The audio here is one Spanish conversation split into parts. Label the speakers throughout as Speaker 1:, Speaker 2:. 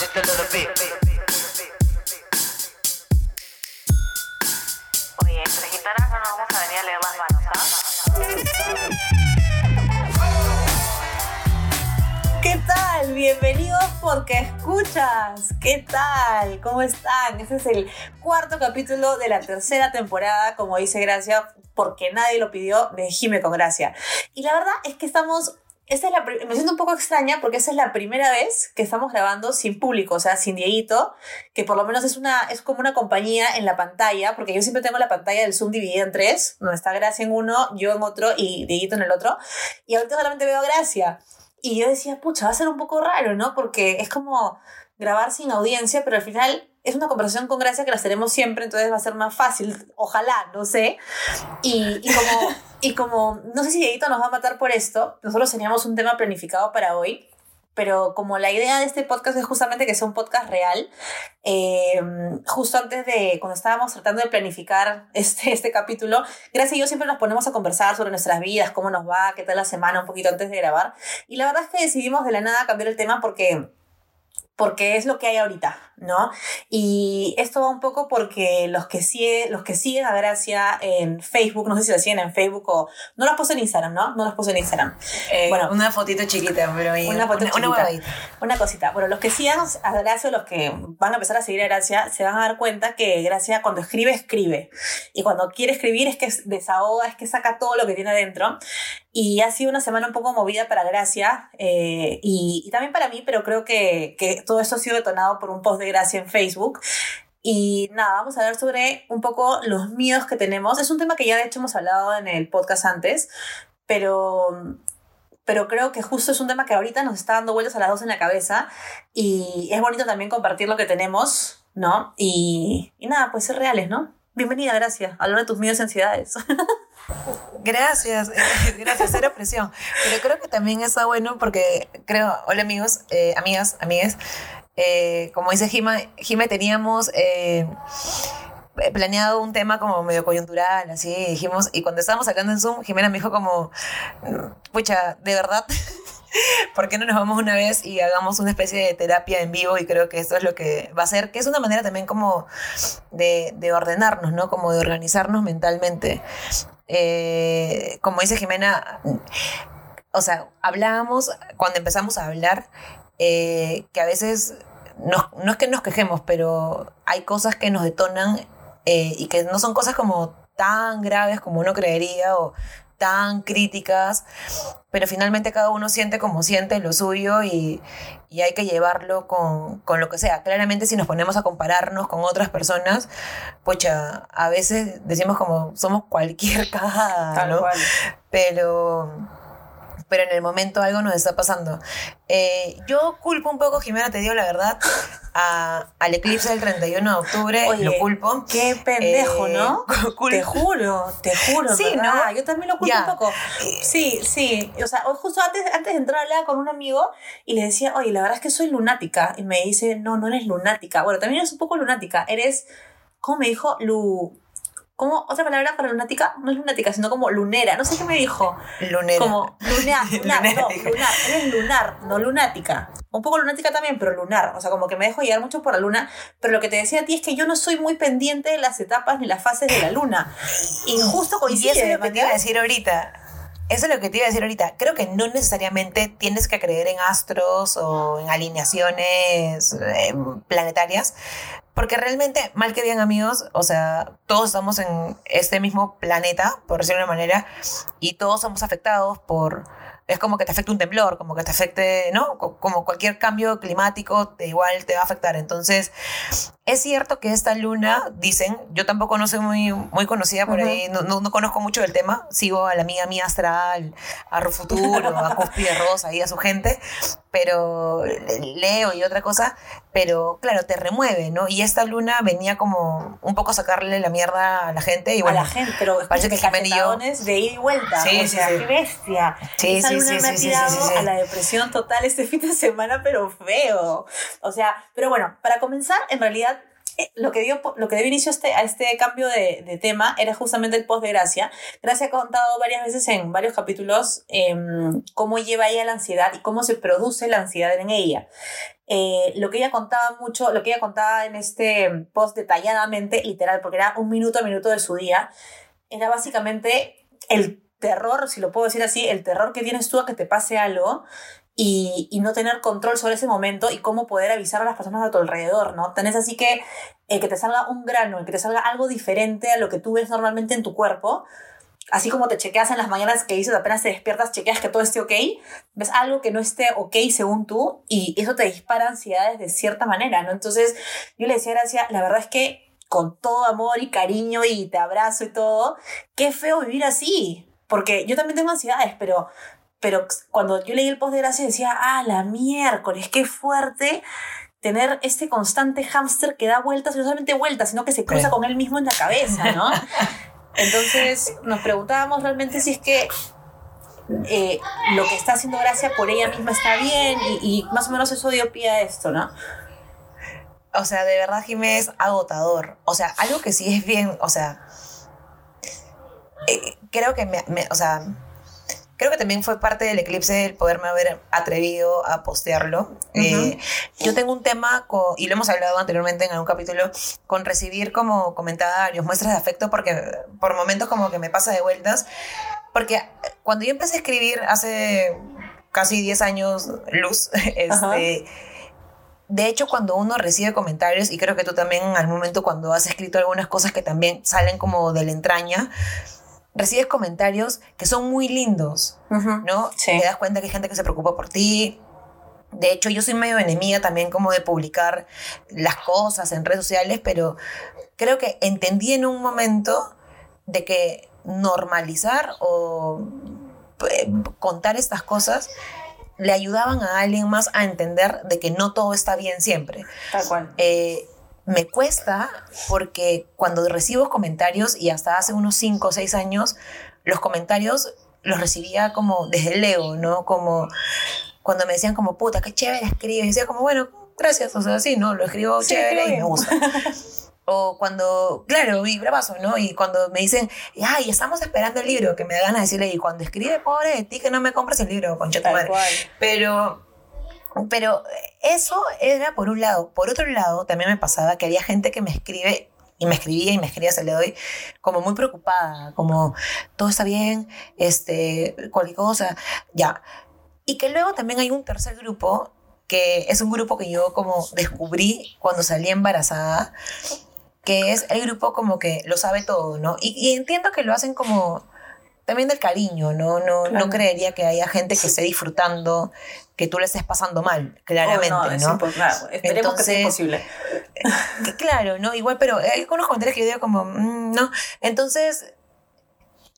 Speaker 1: just a little bit.
Speaker 2: Oye, entre gitanas no vamos a venir a leer las manos, ¿ah?
Speaker 3: ¿Qué tal? Bienvenidos porque escuchas. ¿Qué tal? ¿Cómo están? Este es el cuarto capítulo de la tercera temporada, como dice Gracia, porque nadie lo pidió, de Jime con Gracia. Y la verdad es que estamos esta es la, me siento un poco extraña porque esta es la primera vez que estamos grabando sin público, o sea, sin Dieguito, que por lo menos es, una, es como una compañía en la pantalla, porque yo siempre tengo la pantalla del Zoom dividida en tres, donde está Gracia en uno, yo en otro y Dieguito en el otro, y ahorita solamente veo a Gracia. Y yo decía, pucha, va a ser un poco raro, ¿no? Porque es como grabar sin audiencia, pero al final es una conversación con Gracia que las tenemos siempre, entonces va a ser más fácil, ojalá, no sé. Y, y como, y como, no sé si Dieguito nos va a matar por esto, nosotros teníamos un tema planificado para hoy, pero como la idea de este podcast es justamente que sea un podcast real, eh, justo antes de, cuando estábamos tratando de planificar este, este capítulo, Gracia y yo siempre nos ponemos a conversar sobre nuestras vidas, cómo nos va, qué tal la semana, un poquito antes de grabar. Y la verdad es que decidimos de la nada cambiar el tema porque porque es lo que hay ahorita, ¿no? Y esto va un poco porque los que, sigue, los que siguen a Gracia en Facebook, no sé si la siguen en Facebook o... No las puse en Instagram, ¿no? No las puse en Instagram.
Speaker 4: Eh,
Speaker 3: Bueno.
Speaker 4: una fotito chiquita, pero ahí.
Speaker 3: Una foto
Speaker 4: una, una
Speaker 3: chiquita.
Speaker 4: huevadita.
Speaker 3: Una cosita. Bueno, los que sigan a Gracia o los que van a empezar a seguir a Gracia se van a dar cuenta que Gracia cuando escribe, escribe. Y cuando quiere escribir es que desahoga, es que saca todo lo que tiene adentro. Y ha sido una semana un poco movida para Gracia eh, y, y también para mí, pero creo que, que todo esto ha sido detonado por un post de Gracia en Facebook. Y nada, vamos a hablar sobre un poco los miedos que tenemos. Es un tema que ya de hecho hemos hablado en el podcast antes, pero pero creo que justo es un tema que ahorita nos está dando vueltas a las dos en la cabeza y es bonito también compartir lo que tenemos, ¿no? Y, y nada, pues ser reales, ¿no? Bienvenida, gracias. Hablar de tus miedos y ansiedades.
Speaker 4: Gracias, gracias, cero presión. Pero creo que también está bueno porque creo, hola amigos, eh, amigas, eh, como dice Jima, Jime, teníamos eh, planeado un tema como medio coyuntural, así dijimos, y cuando estábamos sacando en Zoom, Jimena me dijo como, pucha, de verdad, ¿por qué no nos vamos una vez y hagamos una especie de terapia en vivo? Y creo que esto es lo que va a ser, que es una manera también como de ordenarnos, ¿no? Como de organizarnos mentalmente. Eh, como dice Jimena, o sea, hablábamos, cuando empezamos a hablar, eh, que a veces, no, no es que nos quejemos, pero hay cosas que nos detonan eh, y que no son cosas como tan graves como uno creería o tan críticas, pero finalmente cada uno siente como siente lo suyo y, y hay que llevarlo con, con, lo que sea. Claramente si nos ponemos a compararnos con otras personas, pucha, a veces decimos como somos cualquier cagada, ¿no?
Speaker 3: cual.
Speaker 4: Pero pero en el momento algo nos está pasando. Eh, yo culpo un poco, Jimena, te digo la verdad, a, al eclipse del 31 de octubre,
Speaker 3: Oye,
Speaker 4: lo culpo.
Speaker 3: Qué pendejo,
Speaker 4: Eh,
Speaker 3: ¿no? Te juro, te juro,
Speaker 4: Sí,
Speaker 3: ¿verdad?
Speaker 4: ¿no?
Speaker 3: Yo también lo culpo
Speaker 4: Ya.
Speaker 3: un poco. Sí, sí. O sea, justo antes, antes de entrar hablaba con un amigo y le decía, oye, la verdad es que soy lunática. Y me dice, no, no eres lunática. Bueno, también eres un poco lunática. Eres, ¿cómo me dijo? Lu... ¿Cómo? ¿Otra palabra para lunática? No es lunática, sino como lunera. No sé qué me dijo.
Speaker 4: Lunera.
Speaker 3: Como lunar, lunar,
Speaker 4: Lunera,
Speaker 3: no, lunar, eres lunar, no lunática. Un poco lunática también, pero lunar. O sea, como que me dejo llevar mucho por la luna. Pero lo que te decía a ti es que yo no soy muy pendiente de las etapas ni las fases de la luna. Y justo
Speaker 4: Y
Speaker 3: coincide.
Speaker 4: eso es lo que
Speaker 3: ¿me
Speaker 4: te iba a decir ahorita. Eso es lo que te iba a decir ahorita. Creo que no necesariamente tienes que creer en astros o en alineaciones eh, planetarias, porque realmente, mal que bien amigos, o sea, todos estamos en este mismo planeta, por decirlo de una manera, y todos somos afectados por... Es como que te afecte un temblor, como que te afecte, ¿no? Co- Como cualquier cambio climático, te igual te va a afectar. Entonces, es cierto que esta luna, dicen, yo tampoco no soy muy, muy conocida por
Speaker 3: Ujú.
Speaker 4: ahí, no, no, no conozco mucho del tema, sigo a la amiga mía astral, a Rufuturo, a Cúspide Rosa y a su gente, pero leo y otra cosa, pero claro, te remueve, ¿no? Y esta luna venía como un poco a sacarle la mierda a la gente y bueno,
Speaker 3: a la gente, pero
Speaker 4: parece que Jimena y yo-
Speaker 3: de ida y vuelta.
Speaker 4: Sí,
Speaker 3: o
Speaker 4: sí,
Speaker 3: sea,
Speaker 4: sí.
Speaker 3: qué bestia.
Speaker 4: Sí,
Speaker 3: Esa
Speaker 4: sí,
Speaker 3: luna
Speaker 4: sí,
Speaker 3: me
Speaker 4: sí,
Speaker 3: ha tirado
Speaker 4: sí, sí.
Speaker 3: a la depresión total este fin de semana, pero feo. O sea, pero bueno, para comenzar, en realidad lo que dio, lo que dio inicio a este, a este cambio de, de tema era justamente el post de Gracia. Gracia ha contado varias veces en varios capítulos em, cómo lleva ella la ansiedad y cómo se produce la ansiedad en ella. Eh, lo que ella contaba mucho, lo que ella contaba en este post detalladamente, literal, porque era un minuto a minuto de su día, era básicamente el terror, si lo puedo decir así, el terror que tienes tú a que te pase algo y, no tener control sobre ese momento y cómo poder avisar a las personas a tu alrededor, ¿no? Tenés así que eh, que te salga un grano, el que te salga algo diferente a lo que tú ves normalmente en tu cuerpo, así como te chequeas en las mañanas que dices apenas te despiertas, chequeas que todo esté ok, ves algo que no esté ok según tú y eso te dispara ansiedades de cierta manera, ¿no? Entonces yo le decía, Gracia, la verdad es que con todo amor y cariño y te abrazo y todo, qué feo vivir así, porque yo también tengo ansiedades, pero, pero cuando yo leí el post de Gracia decía, ah, la miércoles, qué fuerte tener este constante hámster que da vueltas, y no solamente vueltas, sino que se cruza con él mismo en la cabeza, ¿no? Entonces nos preguntábamos realmente si es que eh, lo que está haciendo Gracia por ella misma está bien y, y, más o menos eso dio pie a esto, ¿no?
Speaker 4: O sea, de verdad, Jiménez, es agotador. O sea, algo que sí es bien, o sea, eh, creo que me, me, o sea, creo que también fue parte del eclipse el poderme haber atrevido a postearlo. Uh -huh. eh, yo tengo un tema, con, y lo hemos hablado anteriormente en algún capítulo, con recibir como comentarios, muestras de afecto, porque por momentos como que me pasa de vueltas. Porque cuando yo empecé a escribir hace casi 10 años, Luz, este... De hecho, cuando uno recibe comentarios, y creo que tú también al momento cuando has escrito algunas cosas que también salen como de la entraña, recibes comentarios que son muy lindos, uh -huh. ¿no? Sí. Te das cuenta que hay gente que se preocupa por ti. De hecho, yo soy medio enemiga también como de publicar las cosas en redes sociales, pero creo que entendí en un momento de que normalizar o eh, contar estas cosas le ayudaban a alguien más a entender de que no todo está bien siempre.
Speaker 3: Tal cual.
Speaker 4: Eh, me cuesta porque cuando recibo comentarios, y hasta hace unos 5 o 6 años, los comentarios los recibía como desde el ego, ¿no? Como cuando me decían como, puta, qué chévere escribes. Y decía como, bueno, gracias, o sea, sí, ¿no? Lo escribo sí, chévere y me gusta. o cuando, claro, y bravazo, ¿no? Y cuando me dicen, ay, estamos esperando el libro, que me da ganas de decirle, y cuando escribe, pobre de ti, que no me compres el libro, concha tu madre. Pero, pero eso era por un lado. Por otro lado, también me pasaba que había gente que me escribe, y me escribía y me escribía, se le doy, como muy preocupada, como, todo está bien, este, cualquier cosa, ya. Y que luego también hay un tercer grupo, que es un grupo que yo como descubrí cuando salí embarazada, que es el grupo como que lo sabe todo, ¿no? Y, y entiendo que lo hacen como también del cariño, ¿no? No, claro. no creería que haya gente que esté disfrutando, que tú le estés pasando mal, claramente, oh, no,
Speaker 3: ¿no? Pues, claro. Esperemos Entonces, que sea posible.
Speaker 4: claro, ¿no? Igual, pero hay algunos comentarios que yo digo como, mmm, no. Entonces,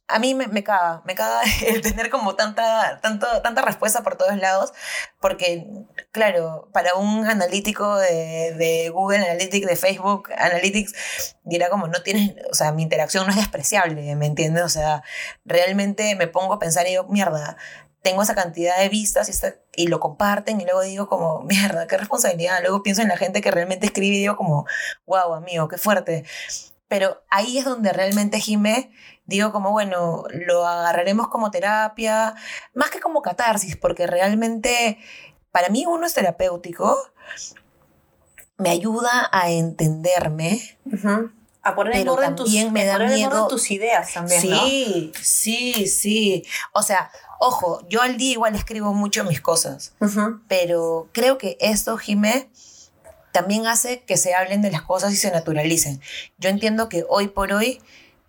Speaker 4: a mí me, me, caga, me caga el tener como tanta, tanto, tanta respuesta por todos lados, porque, claro, para un analítico de, de, Google Analytics, de Facebook Analytics, dirá como, no tienes, o sea, mi interacción no es despreciable, ¿me entiendes? O sea, realmente me pongo a pensar y digo, mierda, tengo esa cantidad de vistas y, esta, y lo comparten y luego digo como, mierda, qué responsabilidad. Luego pienso en la gente que realmente escribe y digo como, wow, amigo, qué fuerte. Pero ahí es donde realmente Jimé digo como, bueno, lo agarraremos como terapia, más que como catarsis, porque realmente para mí uno es terapéutico, me ayuda a entenderme.
Speaker 3: Uh -huh. A poner en orden tus,
Speaker 4: me da miedo.
Speaker 3: tus ideas también,
Speaker 4: Sí,
Speaker 3: ¿no?
Speaker 4: sí, sí. O sea, ojo, yo al día igual escribo mucho mis cosas, uh -huh. pero creo que esto, Jimé, también hace que se hablen de las cosas y se naturalicen. Yo entiendo que hoy por hoy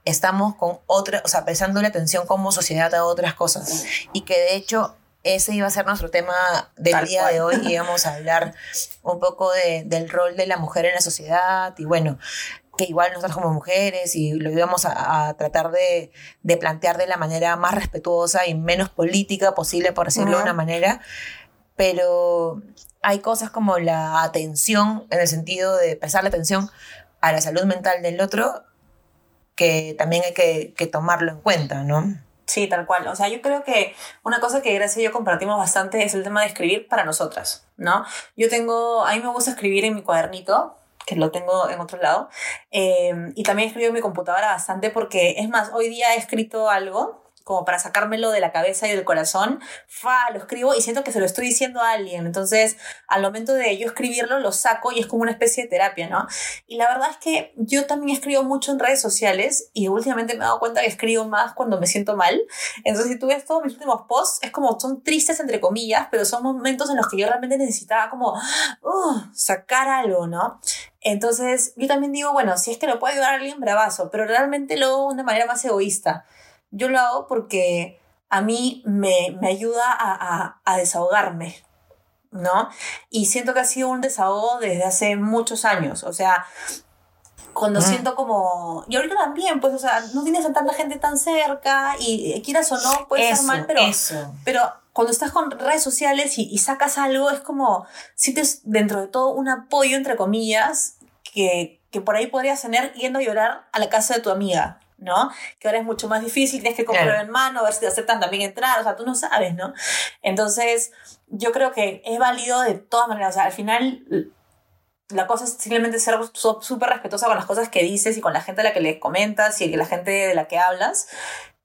Speaker 4: estamos con otra, o sea, prestando la atención como sociedad a otras cosas. Y que de hecho ese iba a ser nuestro tema del Tal día cual. de hoy. Íbamos a hablar un poco de, del rol de la mujer en la sociedad y bueno, que igual nosotros como mujeres y lo íbamos a, a tratar de, de, plantear de la manera más respetuosa y menos política posible, por decirlo uh -huh. de una manera. Pero hay cosas como la atención, en el sentido de prestarle atención a la salud mental del otro, que también hay que, que, tomarlo en cuenta, ¿no?
Speaker 3: Sí, tal cual. O sea, yo creo que una cosa que Gracia y yo compartimos bastante es el tema de escribir para nosotras, ¿no? Yo tengo, a mí me gusta escribir en mi cuadernito, que lo tengo en otro lado. Eh, y también escribo en mi computadora bastante porque, es más, hoy día he escrito algo como para sacármelo de la cabeza y del corazón, fa, lo escribo y siento que se lo estoy diciendo a alguien. Entonces, al momento de yo escribirlo, lo saco y es como una especie de terapia, ¿no? Y la verdad es que yo también escribo mucho en redes sociales y últimamente me he dado cuenta que escribo más cuando me siento mal. Entonces, si tú ves todos mis últimos posts, es como son tristes entre comillas, pero son momentos en los que yo realmente necesitaba como uh, sacar algo, ¿no? Entonces, yo también digo, bueno, si es que lo puede ayudar a alguien, bravazo, pero realmente lo hago de una manera más egoísta. Yo lo hago porque a mí me, me ayuda a, a, a desahogarme, ¿no? Y siento que ha sido un desahogo desde hace muchos años. O sea, cuando
Speaker 4: Mm.
Speaker 3: siento como. Y ahorita también, pues, o sea, no tienes a tanta gente tan cerca y eh, quieras o no, puede ser mal, pero.
Speaker 4: eso.
Speaker 3: Pero cuando estás con redes sociales y, y sacas algo, es como. Sientes dentro de todo un apoyo, entre comillas, que, que por ahí podrías tener yendo a llorar a la casa de tu amiga. ¿No? Que ahora es mucho más difícil, tienes que comprar
Speaker 4: Claro.
Speaker 3: en mano, a ver si te aceptan también entrar, o sea, tú no sabes, ¿no? Entonces, yo creo que es válido de todas maneras, o sea, al final la cosa es simplemente ser súper respetuosa con las cosas que dices y con la gente a la que le comentas y la gente de la que hablas,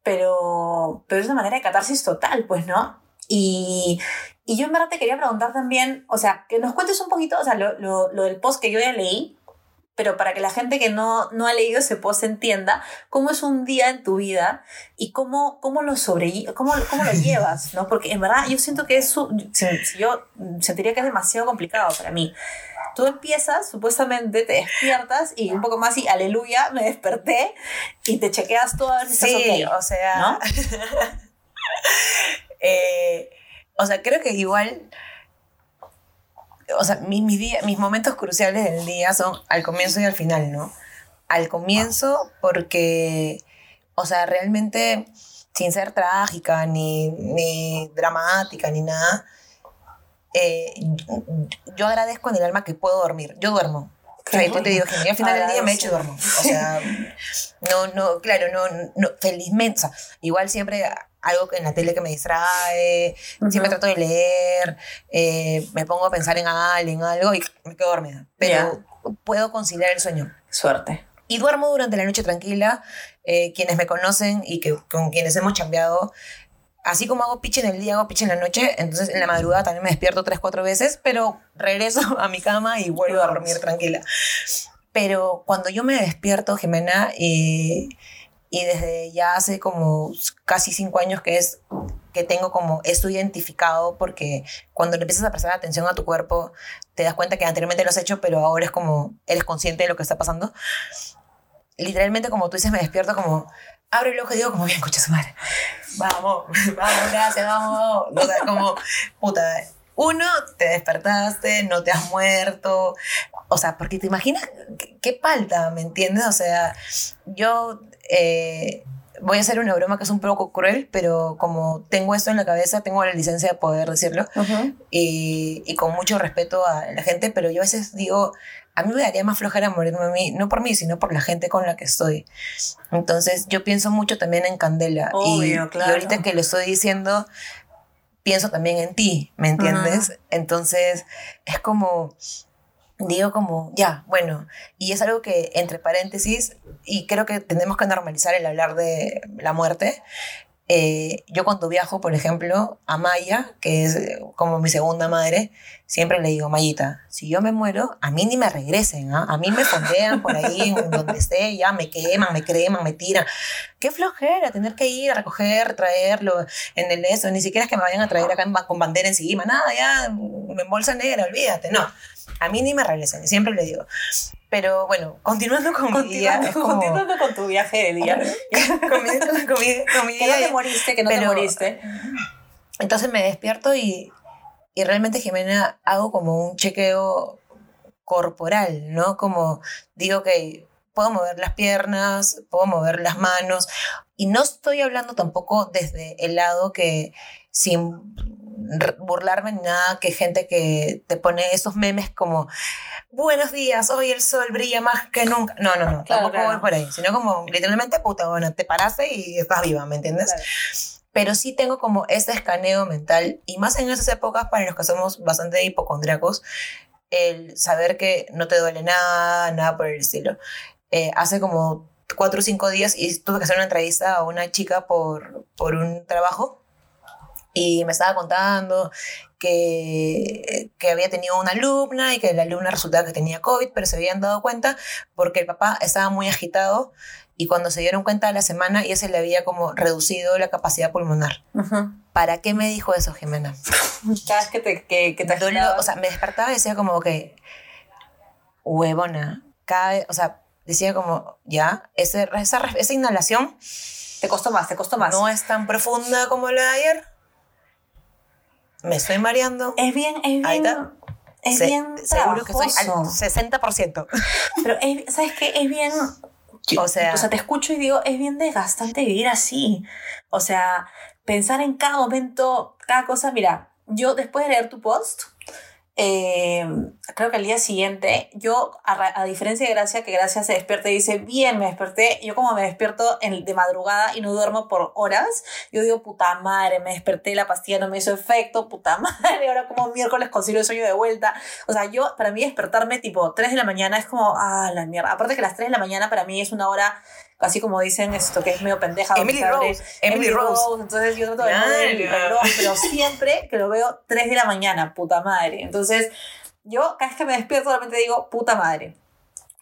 Speaker 3: pero, pero es una manera de catarsis total, pues, ¿no? Y, y yo en verdad te quería preguntar también, o sea, que nos cuentes un poquito, o sea, lo, lo, lo del post que yo ya leí, pero para que la gente que no, no ha leído ese post entienda cómo es un día en tu vida y cómo, cómo, lo, sobre, cómo, cómo lo llevas, ¿no? Porque en verdad yo siento que es, yo sentiría que es demasiado complicado para mí. Tú empiezas, supuestamente te despiertas y un poco más y aleluya, me desperté y te chequeas todo a ver si estás
Speaker 4: Sí,
Speaker 3: ok.
Speaker 4: o sea.
Speaker 3: ¿No?
Speaker 4: eh, o sea, creo que igual. O sea, mi- mis, día- mis momentos cruciales del día son al comienzo y al final, ¿no? Al comienzo, porque. O sea, realmente, sin ser trágica, ni, ni dramática, ni nada. eh, yo agradezco en el alma que puedo dormir. Yo duermo. Tú te digo, que al final del día me echo y duermo. O sea, no, no, claro, no, no, felizmente, o sea, igual siempre algo en la tele que me distrae, siempre trato de leer, eh, me pongo a pensar en alguien, algo y me quedo dormida. Pero puedo conciliar el sueño.
Speaker 3: Suerte.
Speaker 4: Y duermo durante la noche tranquila. eh, quienes me conocen y que, con quienes hemos chambeado, así como hago pitch en el día, hago pitch en la noche, entonces en la madrugada también me despierto tres, cuatro veces, pero regreso a mi cama y vuelvo a dormir tranquila. Pero cuando yo me despierto, Jimena, y, y desde ya hace como casi cinco años que es que tengo como esto identificado porque cuando le empiezas a prestar atención a tu cuerpo te das cuenta que anteriormente lo has hecho pero ahora es como eres consciente de lo que está pasando literalmente como tú dices me despierto como abro el ojo y digo como bien escucha su madre vamos vamos gracias vamos. O sea como puta uno te despertaste no te has muerto. O sea porque te imaginas qué, palta me entiendes o sea yo eh, voy a hacer una broma que es un poco cruel, pero como tengo esto en la cabeza, tengo la licencia de poder decirlo y, y con mucho respeto a la gente, pero yo a veces digo, a mí me daría más flojera morirme a mí, no por mí, sino por la gente con la que estoy. Entonces yo pienso mucho también en Candela y,
Speaker 3: Obvio,
Speaker 4: y
Speaker 3: claro.
Speaker 4: ahorita que le estoy diciendo, pienso también en ti, ¿me entiendes? Entonces es como digo como, ya, bueno, y es algo que entre paréntesis, y creo que tenemos que normalizar el hablar de la muerte. Eh, yo cuando viajo, por ejemplo, a Maya, que es eh, como mi segunda madre, siempre le digo, Mayita, si yo me muero, a mí ni me regresen, ¿ah? a mí me fondean por ahí, donde esté, ya me queman, me creman, me tiran. Qué flojera tener que ir a recoger, traerlo en el eso, ni siquiera es que me vayan a traer acá con bandera encima, nada, ya, en bolsa negra, olvídate, no. A mí ni me regresen, siempre le digo. Pero bueno, continuando con mi día,
Speaker 3: Continuando,
Speaker 4: es como...
Speaker 3: continuando con tu viaje de día.
Speaker 4: con mi, con mi- con mi
Speaker 3: que no te moriste, que no te moriste.
Speaker 4: entonces me despierto y, y realmente, Jimena, hago como un chequeo corporal, ¿no? Como digo que puedo mover las piernas, puedo mover las manos, y no estoy hablando tampoco desde el lado que sin burlarme ni nada, que gente que te pone esos memes como buenos días, hoy el sol brilla más que nunca. No, no, no,
Speaker 3: Claro,
Speaker 4: tampoco
Speaker 3: claro.
Speaker 4: voy por ahí, sino como literalmente, puta, bueno, te paraste y estás viva, ¿me entiendes?
Speaker 3: Claro.
Speaker 4: pero sí tengo como este escaneo mental y más en esas épocas para los que somos bastante hipocondriacos, el saber que no te duele nada, nada por el estilo. Eh, hace como cuatro o cinco días y tuve que hacer una entrevista a una chica por, por un trabajo y me estaba contando que, que había tenido una alumna y que la alumna resultaba que tenía COVID, pero se habían dado cuenta porque el papá estaba muy agitado y cuando se dieron cuenta a la semana ya se le había como reducido la capacidad pulmonar.
Speaker 3: Ujú.
Speaker 4: ¿Para qué me dijo eso, Jimena?
Speaker 3: Cada vez que te, que, que te agitabas.
Speaker 4: o sea, me despertaba y decía como que, huevona, cada vez- o sea, decía como, ya, ese- esa, esa inhalación
Speaker 3: te costó más, te costó más.
Speaker 4: no es tan profunda como la de ayer. Me estoy mareando.
Speaker 3: es bien, es
Speaker 4: Ahí
Speaker 3: bien.
Speaker 4: está.
Speaker 3: Es
Speaker 4: Se-
Speaker 3: bien
Speaker 4: seguro que soy al
Speaker 3: trabajoso.
Speaker 4: 60%.
Speaker 3: Pero es- ¿sabes qué? Es bien...
Speaker 4: O sea-
Speaker 3: o sea, te escucho y digo, es bien desgastante vivir así. O sea, pensar en cada momento, cada cosa. Mira, yo después de leer tu post, eh, creo que al día siguiente, yo, a, diferencia de Gracia, que Gracia se despierta y dice, bien, me desperté, yo como me despierto de madrugada y no duermo por horas, yo digo, puta madre, me desperté, la pastilla no me hizo efecto, puta madre, ahora como miércoles consigo el sueño de vuelta. O sea, yo, para mí despertarme tipo 3 de la mañana es como, ah, la mierda. Aparte que las 3 de la mañana para mí es una hora, así como dicen esto, que es medio pendeja.
Speaker 4: Emily Rose, Emily Rose.
Speaker 3: Entonces yo trato de no reloj, pero siempre que lo veo 3 de la mañana, puta madre. Entonces, yo cada vez que me despierto solamente digo, puta madre.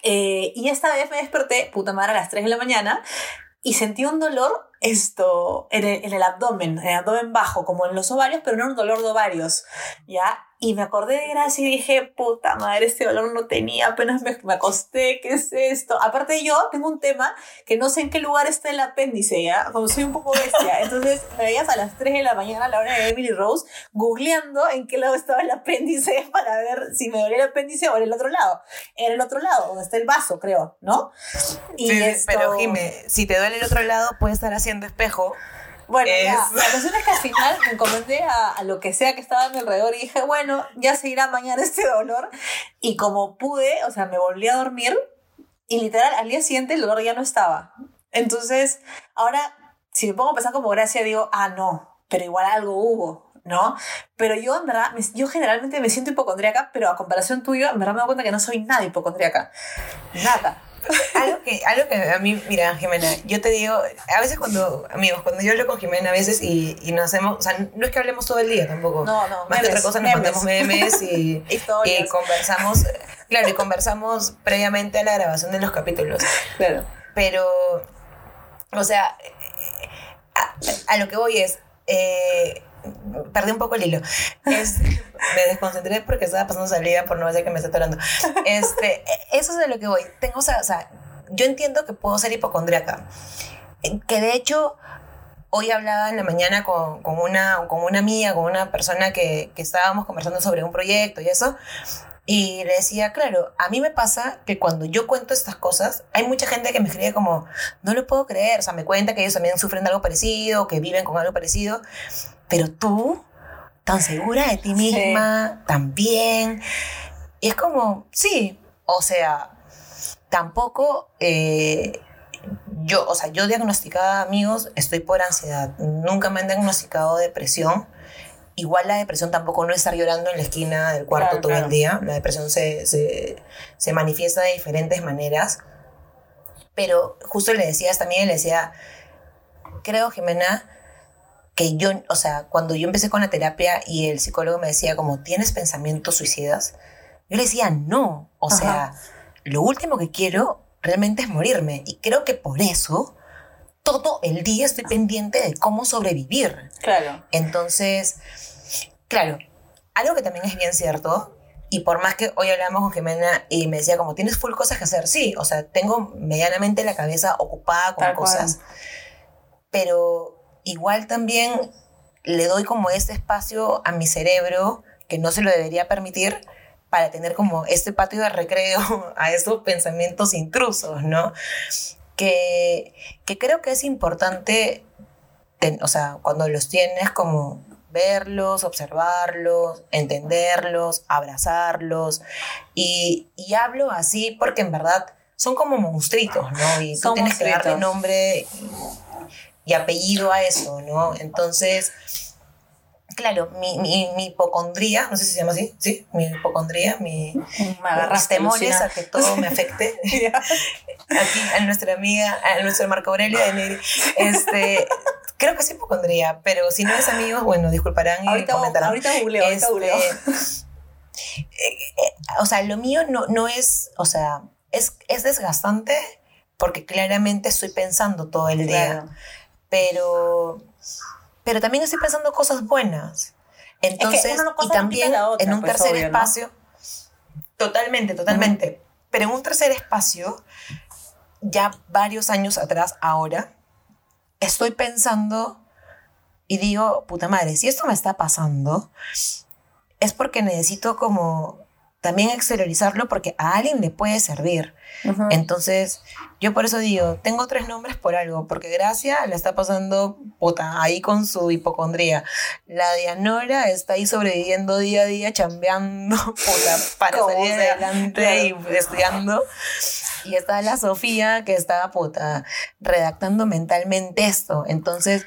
Speaker 3: Eh, y esta vez me desperté, puta madre, a las 3 de la mañana y sentí un dolor esto en el, en el abdomen, en el abdomen bajo, como en los ovarios, pero no un dolor de ovarios, ¿ya? Y me acordé de Gracia y dije, puta madre, este dolor no tenía, apenas me, me acosté, ¿qué es esto? Aparte yo tengo un tema que no sé en qué lugar está el apéndice, ¿ya? Como soy un poco bestia, entonces me veías a las 3 de la mañana a la hora de Emily Rose, googleando en qué lado estaba el apéndice para ver si me dolía el apéndice o en el otro lado. En el otro lado, donde está el vaso, creo, ¿no? Y
Speaker 4: Sí,
Speaker 3: esto-
Speaker 4: Pero Jime, si te duele el otro lado, puedes estar haciendo espejo.
Speaker 3: Bueno, ya,
Speaker 4: Es-
Speaker 3: la cuestión es que al final me encomendé a, a lo que sea que estaba a mi alrededor y dije, bueno, ya se irá mañana este dolor. Y como pude, o sea, me volví a dormir y literal al día siguiente el dolor ya no estaba. Entonces, ahora, si me pongo a pensar como gracia, digo, ah, no, pero igual algo hubo, ¿no? Pero yo, en verdad, yo generalmente me siento hipocondríaca, pero a comparación tuyo, en verdad me doy cuenta que no soy nada hipocondríaca. Nada.
Speaker 4: Algo que, algo que a mí, mira, Jimena, yo te digo, a veces cuando, amigos, cuando yo hablo con Jimena a veces y, y nos hacemos, o sea, no es que hablemos todo el día tampoco.
Speaker 3: No, no,
Speaker 4: Más que
Speaker 3: memes,
Speaker 4: otra cosa, nos
Speaker 3: memes.
Speaker 4: mandamos memes y, y conversamos, claro, y conversamos previamente a la grabación de los capítulos.
Speaker 3: Claro.
Speaker 4: Pero, o sea, a, a lo que voy es, eh, perdí un poco el hilo. Es, me desconcentré porque estaba pasando salida por no decir que me está atorando. Este, eso es de lo que voy. Tengo, o sea, o sea, yo entiendo que puedo ser hipocondríaca. Eh, Que de hecho, hoy hablaba en la mañana con, con una, con una amiga, con una persona que, que estábamos conversando sobre un proyecto y eso. Y le decía, claro, a mí me pasa que cuando yo cuento estas cosas, hay mucha gente que me escribe como, no lo puedo creer, o sea, me cuenta que ellos también sufren de algo parecido, que viven con algo parecido, pero tú, tan segura de ti misma, tan bien, y es como, sí, o sea, tampoco, eh, yo, o sea, yo diagnosticada, amigos, estoy por ansiedad, nunca me han diagnosticado depresión, Igual la depresión tampoco no es estar llorando en la esquina del cuarto
Speaker 3: Claro,
Speaker 4: todo
Speaker 3: claro.
Speaker 4: el día. La depresión se, se, se manifiesta de diferentes maneras. Pero justo le decías también, le decía, creo, Jimena, que yo, o sea, cuando yo empecé con la terapia y el psicólogo me decía como, ¿tienes pensamientos suicidas? Yo le decía, no. O
Speaker 3: Ajá.
Speaker 4: sea, lo último que quiero realmente es morirme. Y creo que por eso todo el día estoy pendiente de cómo sobrevivir.
Speaker 3: Claro.
Speaker 4: Entonces, claro, algo que también es bien cierto, y por más que hoy hablamos con Jimena y me decía como, tienes full cosas que hacer, sí, o sea, tengo medianamente la cabeza ocupada con
Speaker 3: Tal cual.
Speaker 4: cosas, pero igual también le doy como este espacio a mi cerebro que no se lo debería permitir para tener como este patio de recreo a esos pensamientos intrusos, ¿no? Que, que creo que es importante, ten- o sea, cuando los tienes como verlos, observarlos, entenderlos, abrazarlos. Y, y hablo así porque en verdad son como monstruitos, ¿no? Y tú tienes que darle
Speaker 3: monstruitos.
Speaker 4: nombre y, y apellido a eso, ¿no? Entonces, claro, mi, mi, mi hipocondría, no sé si se llama así, ¿sí? Mi hipocondría, mi, mis temores a que todo me afecte. Aquí a nuestra amiga, a nuestro Marco Aurelio de Neri. Este, creo que es hipocondría, pero si no es amigos, bueno, disculparán y
Speaker 3: Ahorita,
Speaker 4: comentarán.
Speaker 3: ahorita googleo, ahorita
Speaker 4: Este,
Speaker 3: googleo.
Speaker 4: eh, eh, o sea, lo mío no, no es, o sea, es, es desgastante porque claramente estoy pensando todo el día. Pero, pero también estoy pensando cosas buenas. Entonces, y también
Speaker 3: otra,
Speaker 4: en un
Speaker 3: pues,
Speaker 4: tercer
Speaker 3: obvio, ¿no?
Speaker 4: espacio, totalmente, totalmente, pero en un tercer espacio, ya varios años atrás, ahora, estoy pensando y digo, puta madre, si esto me está pasando, es porque necesito como también exteriorizarlo porque a alguien le puede servir. Entonces, yo por eso digo, tengo tres nombres por algo, porque Gracia la está pasando puta, ahí con su hipocondría. La Dianora está ahí sobreviviendo día a día, chambeando puta, para salir adelante y estudiando. Y está la Sofía que está puta, redactando mentalmente esto. Entonces,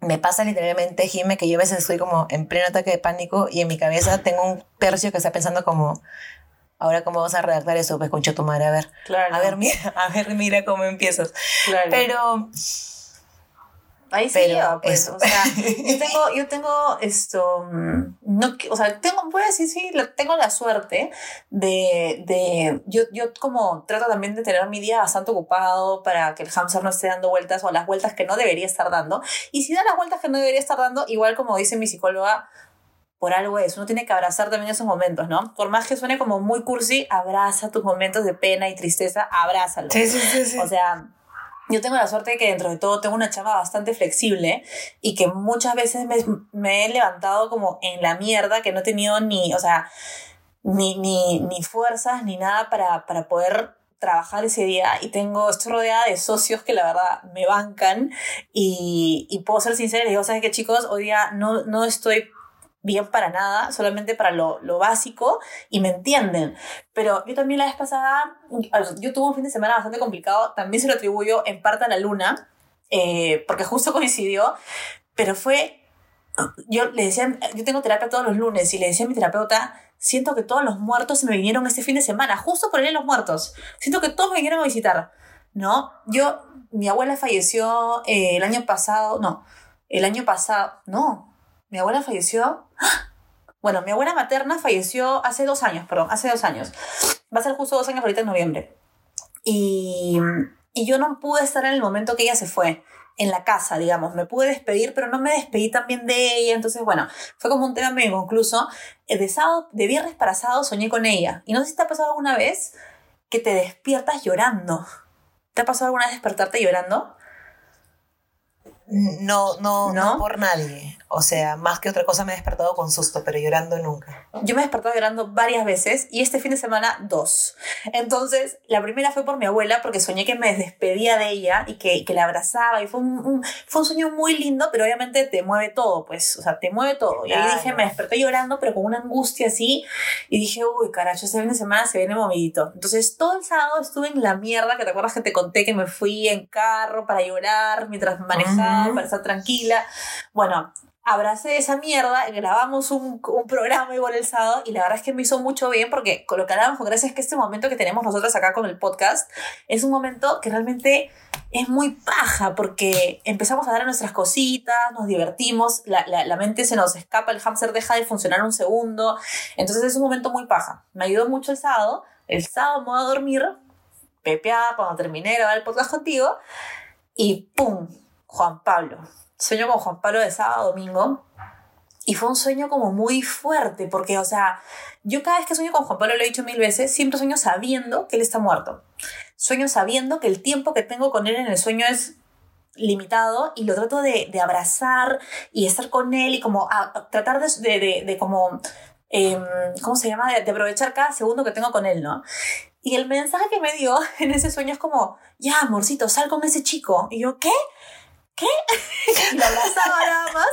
Speaker 4: me pasa literalmente, Jime, que yo a veces estoy como en pleno ataque de pánico y en mi cabeza tengo un tercio que está pensando como, ahora cómo vas a redactar eso, pues concha tu madre, a ver.
Speaker 3: Claro.
Speaker 4: A ver, mira, a ver, mira cómo empiezas.
Speaker 3: Claro.
Speaker 4: Pero,
Speaker 3: Ahí sí
Speaker 4: Pero
Speaker 3: lleva, pues,
Speaker 4: eso.
Speaker 3: o sea, yo tengo, yo tengo esto, mm, no, o sea, tengo, voy a decir, sí, tengo la suerte de, de yo, yo como trato también de tener mi día bastante ocupado para que el hamster no esté dando vueltas o las vueltas que no debería estar dando. Y si da las vueltas que no debería estar dando, igual como dice mi psicóloga, por algo es, uno tiene que abrazar también esos momentos, ¿no? Por más que suene como muy cursi, abraza tus momentos de pena y tristeza, abrázalos.
Speaker 4: sí, sí, sí, sí.
Speaker 3: O sea, yo tengo la suerte de que dentro de todo tengo una chamba bastante flexible y que muchas veces me, he levantado como en la mierda, que no he tenido ni, o sea, ni, ni, ni fuerzas ni nada para, para poder trabajar ese día y tengo, estoy rodeada de socios que la verdad me bancan y, y puedo ser sincera y digo, ¿sabes qué chicos? Hoy día no, no estoy bien para nada, solamente para lo, lo básico y me entienden. Pero yo también la vez pasada, yo tuve un fin de semana bastante complicado, también se lo atribuyo en parte a la luna, eh, porque justo coincidió, pero fue, yo le decía, yo tengo terapia todos los lunes y le decía a mi terapeuta, siento que todos los muertos se me vinieron este fin de semana, justo por el de los muertos, siento que todos me vinieron a visitar, ¿no? Yo, mi abuela falleció eh, el año pasado, no, el año pasado, no, mi abuela falleció, bueno, mi abuela materna falleció hace dos años, perdón, hace dos años, va a ser justo dos años ahorita en noviembre, y, y yo no pude estar en el momento que ella se fue, en la casa, digamos. Me pude despedir, pero no me despedí también de ella. Entonces, bueno, fue como un tema medio inconcluso. Eh, De, sábado, de viernes para sábado soñé con ella. Y no sé si te ha pasado alguna vez que te despiertas llorando. ¿Te ha pasado alguna vez despertarte llorando?
Speaker 4: No, no,
Speaker 3: ¿No?
Speaker 4: no, por nadie. O sea, más que otra cosa me he despertado con susto, pero llorando nunca.
Speaker 3: Yo me he despertado llorando varias veces y este fin de semana dos. Entonces, la primera fue por mi abuela porque soñé que me despedía de ella y que, que la abrazaba y fue un, un- fue un sueño muy lindo, pero obviamente te mueve todo, pues, o sea, te mueve todo. Y ahí
Speaker 4: Claro.
Speaker 3: dije, me desperté llorando, pero con una angustia así y dije, uy, caracho, este fin de semana se viene movidito. Entonces, todo el sábado estuve en la mierda, que te acuerdas que te conté que me fui en carro para llorar mientras manejaba,
Speaker 4: Ujú.
Speaker 3: para estar tranquila. Bueno, abracé esa mierda, grabamos un, programa igual el sábado y la verdad es que me hizo mucho bien porque con lo que hablábamos con Gracia es que este momento que tenemos nosotros acá con el podcast es un momento que realmente es muy paja porque empezamos a dar nuestras cositas, nos divertimos, la, la, la mente se nos escapa, el hamster deja de funcionar un segundo, entonces es un momento muy paja. Me ayudó mucho el sábado, el sábado me voy a dormir, pepeada cuando terminé de grabar el podcast contigo y ¡pum! Juan Pablo. Sueño con Juan Pablo de sábado a domingo. Y fue un sueño como muy fuerte, porque, o sea, yo cada vez que sueño con Juan Pablo, lo he dicho mil veces, siempre sueño sabiendo que él está muerto. Sueño sabiendo que el tiempo que tengo con él en el sueño es limitado y lo trato de, de abrazar y estar con él y como a- a tratar de, de, de- como, em, ¿cómo se llama? De aprovechar cada segundo que tengo con él, ¿no? Y el mensaje que me dio en ese sueño es como, ya, amorcito, sal con ese chico. Y yo, ¿qué? ¿Qué? y lo abrazaba nada más.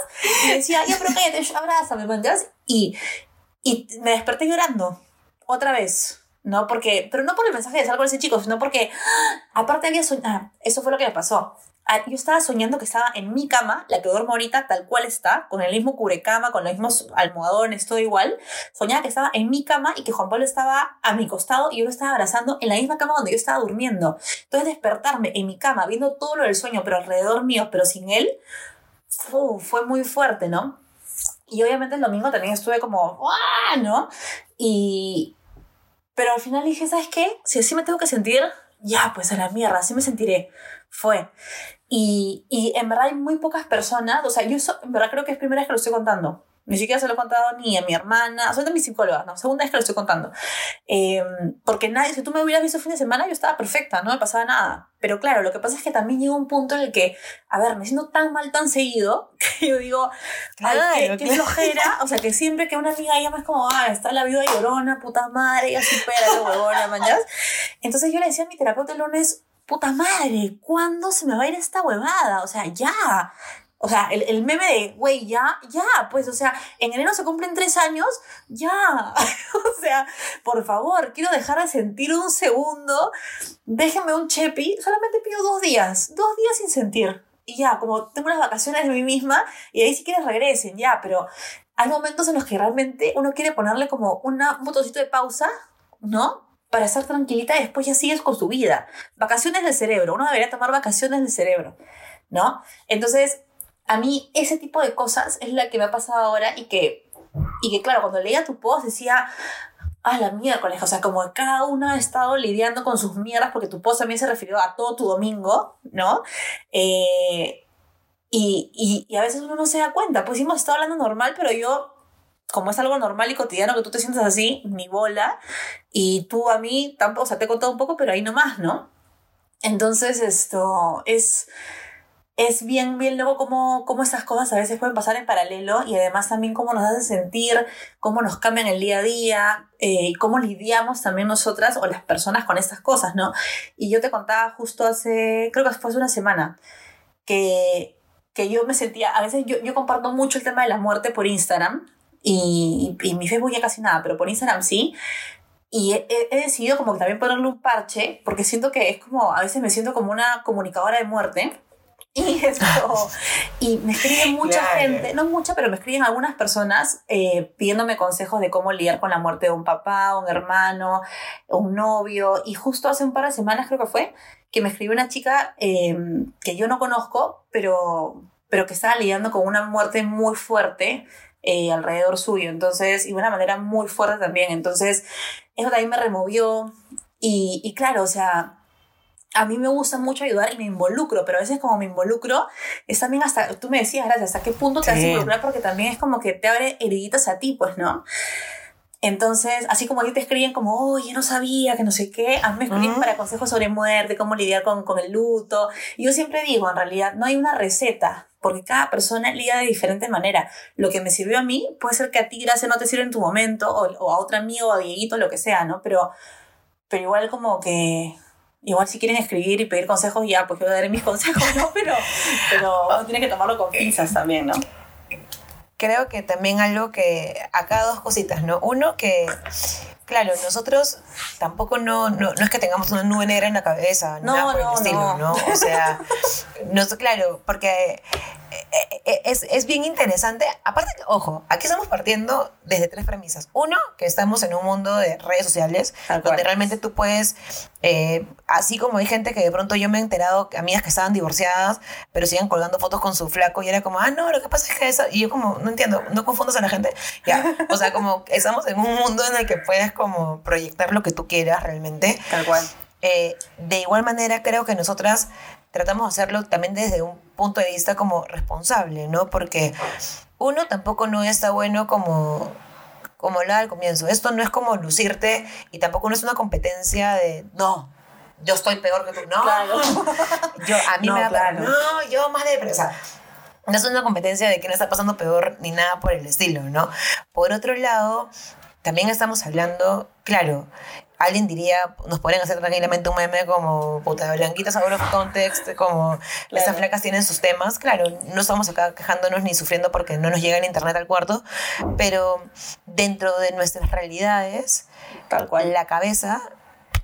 Speaker 3: Y decía, ya, pero cállate, abrázame, mangas. Y, y me desperté llorando. Otra vez. ¿No? Porque, pero no por el mensaje de sal con ese chico, sino porque, ¡ah! aparte había soñado, eso fue lo que me pasó. Ah, yo estaba soñando que estaba en mi cama, la que duermo ahorita, tal cual está, con el mismo cubrecama, con los mismos almohadones, todo igual. Soñaba que estaba en mi cama y que Juan Pablo estaba a mi costado y yo lo estaba abrazando en la misma cama donde yo estaba durmiendo. Entonces despertarme en mi cama, viendo todo lo del sueño, pero alrededor mío, pero sin él, fu, fue muy fuerte, ¿no? Y obviamente el domingo también estuve como, ¡ah! ¿no? Y... Pero al final dije, ¿sabes qué? Si así me tengo que sentir, ya, pues a la mierda, así me sentiré. Fue. Y, y en verdad hay muy pocas personas, o sea, yo so- en verdad creo que es primera vez que lo estoy contando. Ni siquiera se lo he contado ni a mi hermana, son de mi psicóloga, no, segunda vez que lo estoy contando. Eh, porque nadie, si tú me hubieras visto el fin de semana, yo estaba perfecta, no me pasaba nada. Pero claro, lo que pasa es que también llega un punto en el que, a ver, me siento tan mal tan seguido que yo digo, ay, qué,
Speaker 4: Claro,
Speaker 3: qué
Speaker 4: claro.
Speaker 3: flojera. O sea, que siempre que una amiga llama es como, ah, está la vida llorona, puta madre, ya supera la huevona, mañas. Entonces yo le decía a mi terapeuta el lunes, puta madre, ¿cuándo se me va a ir esta huevada? O sea, ya. O sea, el, el meme de, güey, ya, ya, pues, o sea, en enero se cumplen tres años, ya. o sea, por favor, quiero dejar de sentir un segundo. Déjenme un chepi, solamente pido dos días, dos días sin sentir. Y ya, como tengo unas vacaciones de mí misma, y ahí si quieres regresen, ya, pero hay momentos en los que realmente uno quiere ponerle como una, un botoncito de pausa, ¿no? Para estar tranquilita y después ya sigues con su vida. Vacaciones del cerebro, uno debería tomar vacaciones del cerebro, ¿no? Entonces, a mí ese tipo de cosas es la que me ha pasado ahora y que, y que claro, cuando leía tu post decía, ah, la miércoles, o sea, como cada uno ha estado lidiando con sus mierdas, porque tu post también se refirió a todo tu domingo, ¿no? Eh, y, y, y a veces uno no se da cuenta, pues hemos estado hablando normal, pero yo, como es algo normal y cotidiano que tú te sientas así, mi bola, y tú a mí tampoco, o sea, te he contado un poco, pero ahí nomás, ¿no? Entonces, esto es es bien, bien luego cómo, cómo estas cosas a veces pueden pasar en paralelo y además también cómo nos hace sentir, cómo nos cambian el día a día eh, cómo lidiamos también nosotras o las personas con estas cosas, ¿no? Y yo te contaba justo hace, creo que fue hace una semana, que, que yo me sentía, a veces yo, yo comparto mucho el tema de la muerte por Instagram y, y, mi Facebook ya casi nada, pero por Instagram sí. Y he, he, decidido como que también ponerle un parche, porque siento que es como, a veces me siento como una comunicadora de muerte. Y, esto, y me escriben mucha
Speaker 4: Claro.
Speaker 3: gente, no mucha, pero me escriben algunas personas eh, pidiéndome consejos de cómo lidiar con la muerte de un papá, un hermano, un novio. Y justo hace un par de semanas creo que fue, que me escribió una chica eh, que yo no conozco, pero, pero que estaba lidiando con una muerte muy fuerte eh, alrededor suyo. Entonces, y de una manera muy fuerte también. Entonces, eso también me removió. Y, y claro, o sea, a mí me gusta mucho ayudar y me involucro, pero a veces como me involucro, es también hasta, tú me decías, gracias, hasta qué punto te vas a
Speaker 4: Sí.
Speaker 3: involucrar, porque también es como que te abre heriditas a ti, pues, ¿no? Entonces, así como a ti te escriben como, oye, no sabía, que no sé qué, a mí me escriben
Speaker 4: Ujú.
Speaker 3: para consejos sobre muerte, cómo lidiar con, con el luto. Y yo siempre digo, en realidad, no hay una receta, porque cada persona lidia de diferente manera. Lo que me sirvió a mí puede ser que a ti, gracias, no te sirva en tu momento, o, o a otro amigo, o a Dieguito, lo que sea, ¿no? Pero, pero igual como que... Igual si quieren escribir y pedir consejos, ya, pues yo daré mis consejos, ¿no? Pero, pero uno tiene que tomarlo con pinzas también, ¿no?
Speaker 4: Creo que también algo que acá dos cositas, ¿no? Uno que claro, nosotros tampoco no, no, no es que tengamos una nube negra en la cabeza,
Speaker 3: No,
Speaker 4: nada por
Speaker 3: no,
Speaker 4: el estilo,
Speaker 3: no.
Speaker 4: O sea, no, claro, porque eh, es, es bien interesante. Aparte, ojo, aquí estamos partiendo desde tres premisas. Uno, que estamos en un mundo de redes sociales, donde realmente tú puedes, eh, así como hay gente que de pronto yo me he enterado, amigas que estaban divorciadas, pero siguen colgando fotos con su flaco y era como, ah, no, lo que pasa es que eso, y yo como, no entiendo, no confundas a la gente. Ya, o sea, como estamos en un mundo en el que puedes como proyectar lo que tú quieras realmente.
Speaker 3: Tal cual.
Speaker 4: Eh, de igual manera, creo que nosotras tratamos de hacerlo también desde un punto de vista como responsable, ¿no? Porque uno tampoco no está bueno como como hablaba al comienzo, esto no es como lucirte y tampoco no es una competencia de no, yo estoy peor que tú, no,
Speaker 3: Claro.
Speaker 4: yo a mí
Speaker 3: No,
Speaker 4: me da
Speaker 3: claro.
Speaker 4: no, yo más de o sea, no es una competencia de quién está pasando peor ni nada por el estilo, ¿no? Por otro lado, también estamos hablando, claro, alguien diría, nos podrían hacer tranquilamente un meme como, puta, blanquitas out of context, como
Speaker 3: Claro.
Speaker 4: estas flacas tienen sus temas, claro, no estamos acá quejándonos ni sufriendo porque no nos llega el internet al cuarto, pero dentro de nuestras realidades,
Speaker 3: Tal cual.
Speaker 4: la cabeza,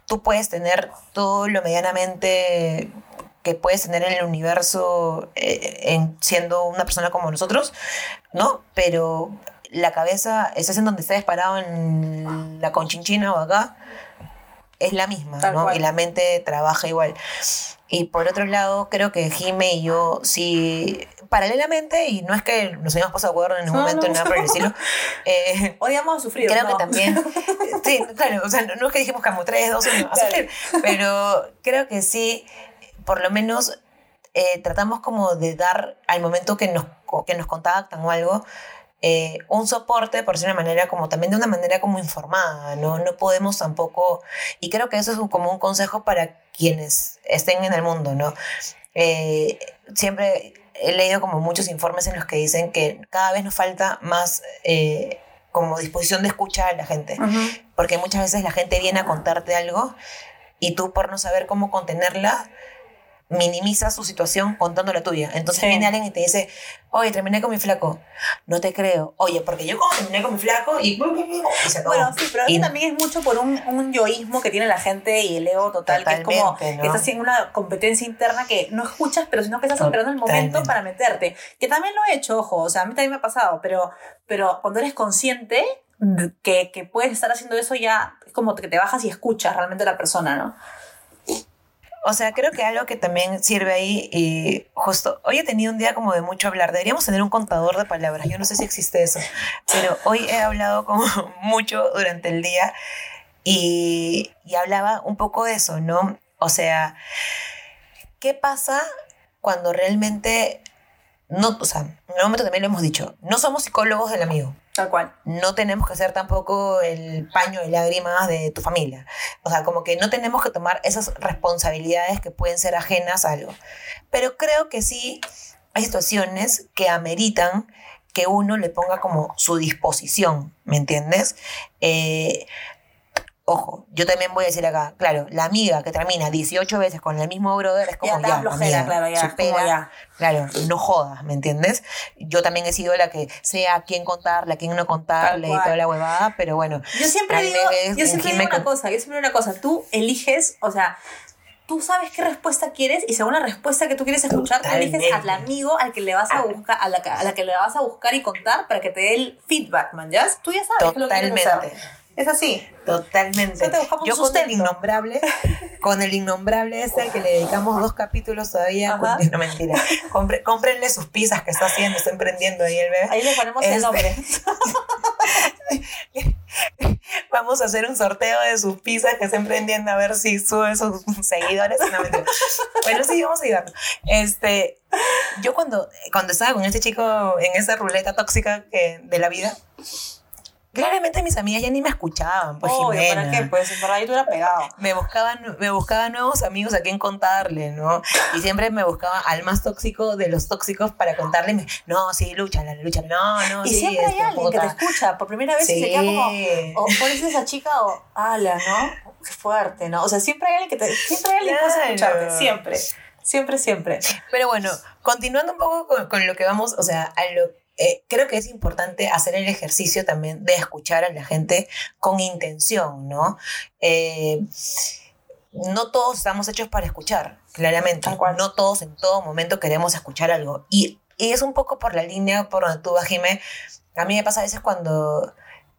Speaker 4: tú puedes tener todo lo medianamente que puedes tener en el universo eh, en, siendo una persona como nosotros, ¿no? Pero la cabeza, estás en donde estés parado en la conchinchina o acá, es la misma,
Speaker 3: Tal
Speaker 4: ¿no?
Speaker 3: cual.
Speaker 4: Y la mente trabaja igual. Y por otro lado, creo que Jime y yo sí, paralelamente, y no es que nos hayamos pasado de acuerdo en ningún
Speaker 3: No,
Speaker 4: momento,
Speaker 3: no.
Speaker 4: nada por el estilo, eh,
Speaker 3: Odiamos a sufrir.
Speaker 4: creo
Speaker 3: ¿no?
Speaker 4: que también, sí, claro, o sea, no, es que dijimos como 3, 2, 1, a sufrir, pero creo que sí, por lo menos eh, tratamos como de dar al momento que nos, que nos contactan o algo, eh, un soporte, por decirlo de una manera, como también de una manera como informada, ¿no? No podemos tampoco, y creo que eso es un- como un consejo para quienes estén en el mundo, ¿no? Eh, siempre he leído como muchos informes en los que dicen que cada vez nos falta más eh, como disposición de escuchar a la gente, porque muchas veces la gente viene a contarte algo y tú por no saber cómo contenerla, minimizas su situación contando la tuya. Entonces
Speaker 3: Sí.
Speaker 4: viene alguien y te dice, oye, terminé con mi flaco. No te creo. Oye, porque yo como terminé con mi flaco y... y se acabó.
Speaker 3: Bueno, sí, pero
Speaker 4: Y-
Speaker 3: eso también es mucho por un, un yoísmo que tiene la gente y el ego total, que es como
Speaker 4: Totalmente, ¿no?
Speaker 3: que estás en una competencia interna que no escuchas, pero sino que estás esperando el momento
Speaker 4: Totalmente.
Speaker 3: para meterte. Que también lo he hecho, ojo, o sea, a mí también me ha pasado, pero, pero cuando eres consciente que, que puedes estar haciendo eso ya es como que te bajas y escuchas realmente a la persona, ¿no?
Speaker 4: O sea, creo que algo que también sirve ahí, y justo hoy he tenido un día como de mucho hablar. Deberíamos tener un contador de palabras. Yo no sé si existe eso, pero hoy he hablado como mucho durante el día y, y hablaba un poco de eso, ¿no? O sea, ¿qué pasa cuando realmente no, o sea, en algún momento también lo hemos dicho, no somos psicólogos del amigo
Speaker 3: Tal cual.
Speaker 4: no tenemos que ser tampoco el paño de lágrimas de tu familia. O sea, como que no tenemos que tomar esas responsabilidades que pueden ser ajenas a algo. Pero creo que sí hay situaciones que ameritan que uno le ponga como su disposición, ¿me entiendes? Eh, ojo, yo también voy a decir acá, claro, la amiga que termina 18 veces con el mismo brother es como
Speaker 3: Ya
Speaker 4: ya,
Speaker 3: flojera,
Speaker 4: amiga,
Speaker 3: claro, ya,
Speaker 4: supera. Claro, no jodas, ¿me entiendes? Yo también he sido la que sea a quién contarle, a quién no contarle y toda la huevada, pero bueno.
Speaker 3: Yo siempre digo,
Speaker 4: ves
Speaker 3: yo siempre digo una
Speaker 4: con-
Speaker 3: cosa, yo siempre digo una cosa, tú eliges, o sea, tú sabes qué respuesta quieres y según la respuesta que tú quieres escuchar, tú eliges al
Speaker 4: Totalmente.
Speaker 3: amigo al que le vas a
Speaker 4: Ah.
Speaker 3: buscar, a la, que- a la que le vas a buscar y contar para que te dé el feedback, man, ¿ya? Tú ya sabes qué es lo que quieres
Speaker 4: Totalmente.
Speaker 3: hacer. Es así.
Speaker 4: Totalmente. Yo con el innombrable, con el innombrable ese al que le dedicamos dos capítulos todavía, con- no mentira. Compre- cómprenle sus pizzas que está haciendo, está emprendiendo ahí el bebé.
Speaker 3: Ahí le ponemos el
Speaker 4: Este-
Speaker 3: nombre.
Speaker 4: Vamos a hacer un sorteo de sus pizzas que está emprendiendo a ver si sube sus seguidores. No, mentira. Bueno, sí, vamos a ayudarlo. Este, yo cuando, cuando estaba con este chico en esa ruleta tóxica que, de la vida, claramente mis amigas ya ni me escuchaban, pues
Speaker 3: Obvio,
Speaker 4: Jimena.
Speaker 3: ¿para qué? Pues verdad yo te hubiera pegado.
Speaker 4: me buscaban, me buscaba nuevos amigos a quien contarle, ¿no? Y siempre me buscaba al más tóxico de los tóxicos para contarle, no, sí, lúchala, lúchala, no, no,
Speaker 3: Y
Speaker 4: sí,
Speaker 3: siempre hay alguien que te
Speaker 4: puta".
Speaker 3: escucha por primera vez y se
Speaker 4: Sí.
Speaker 3: queda como, o pones a esa chica o, ala, ¿no? Qué fuerte, ¿no? O sea, siempre hay alguien que te, siempre hay alguien que puede escucharte, siempre. Siempre, siempre.
Speaker 4: Pero bueno, continuando un poco con, con lo que vamos, o sea, a lo, eh, creo que es importante hacer el ejercicio también de escuchar a la gente con intención, ¿no? Eh, no todos estamos hechos para escuchar, claramente. No todos en todo momento queremos escuchar algo. Y, y es un poco por la línea por donde tú vas, Jimé. A mí me pasa a veces cuando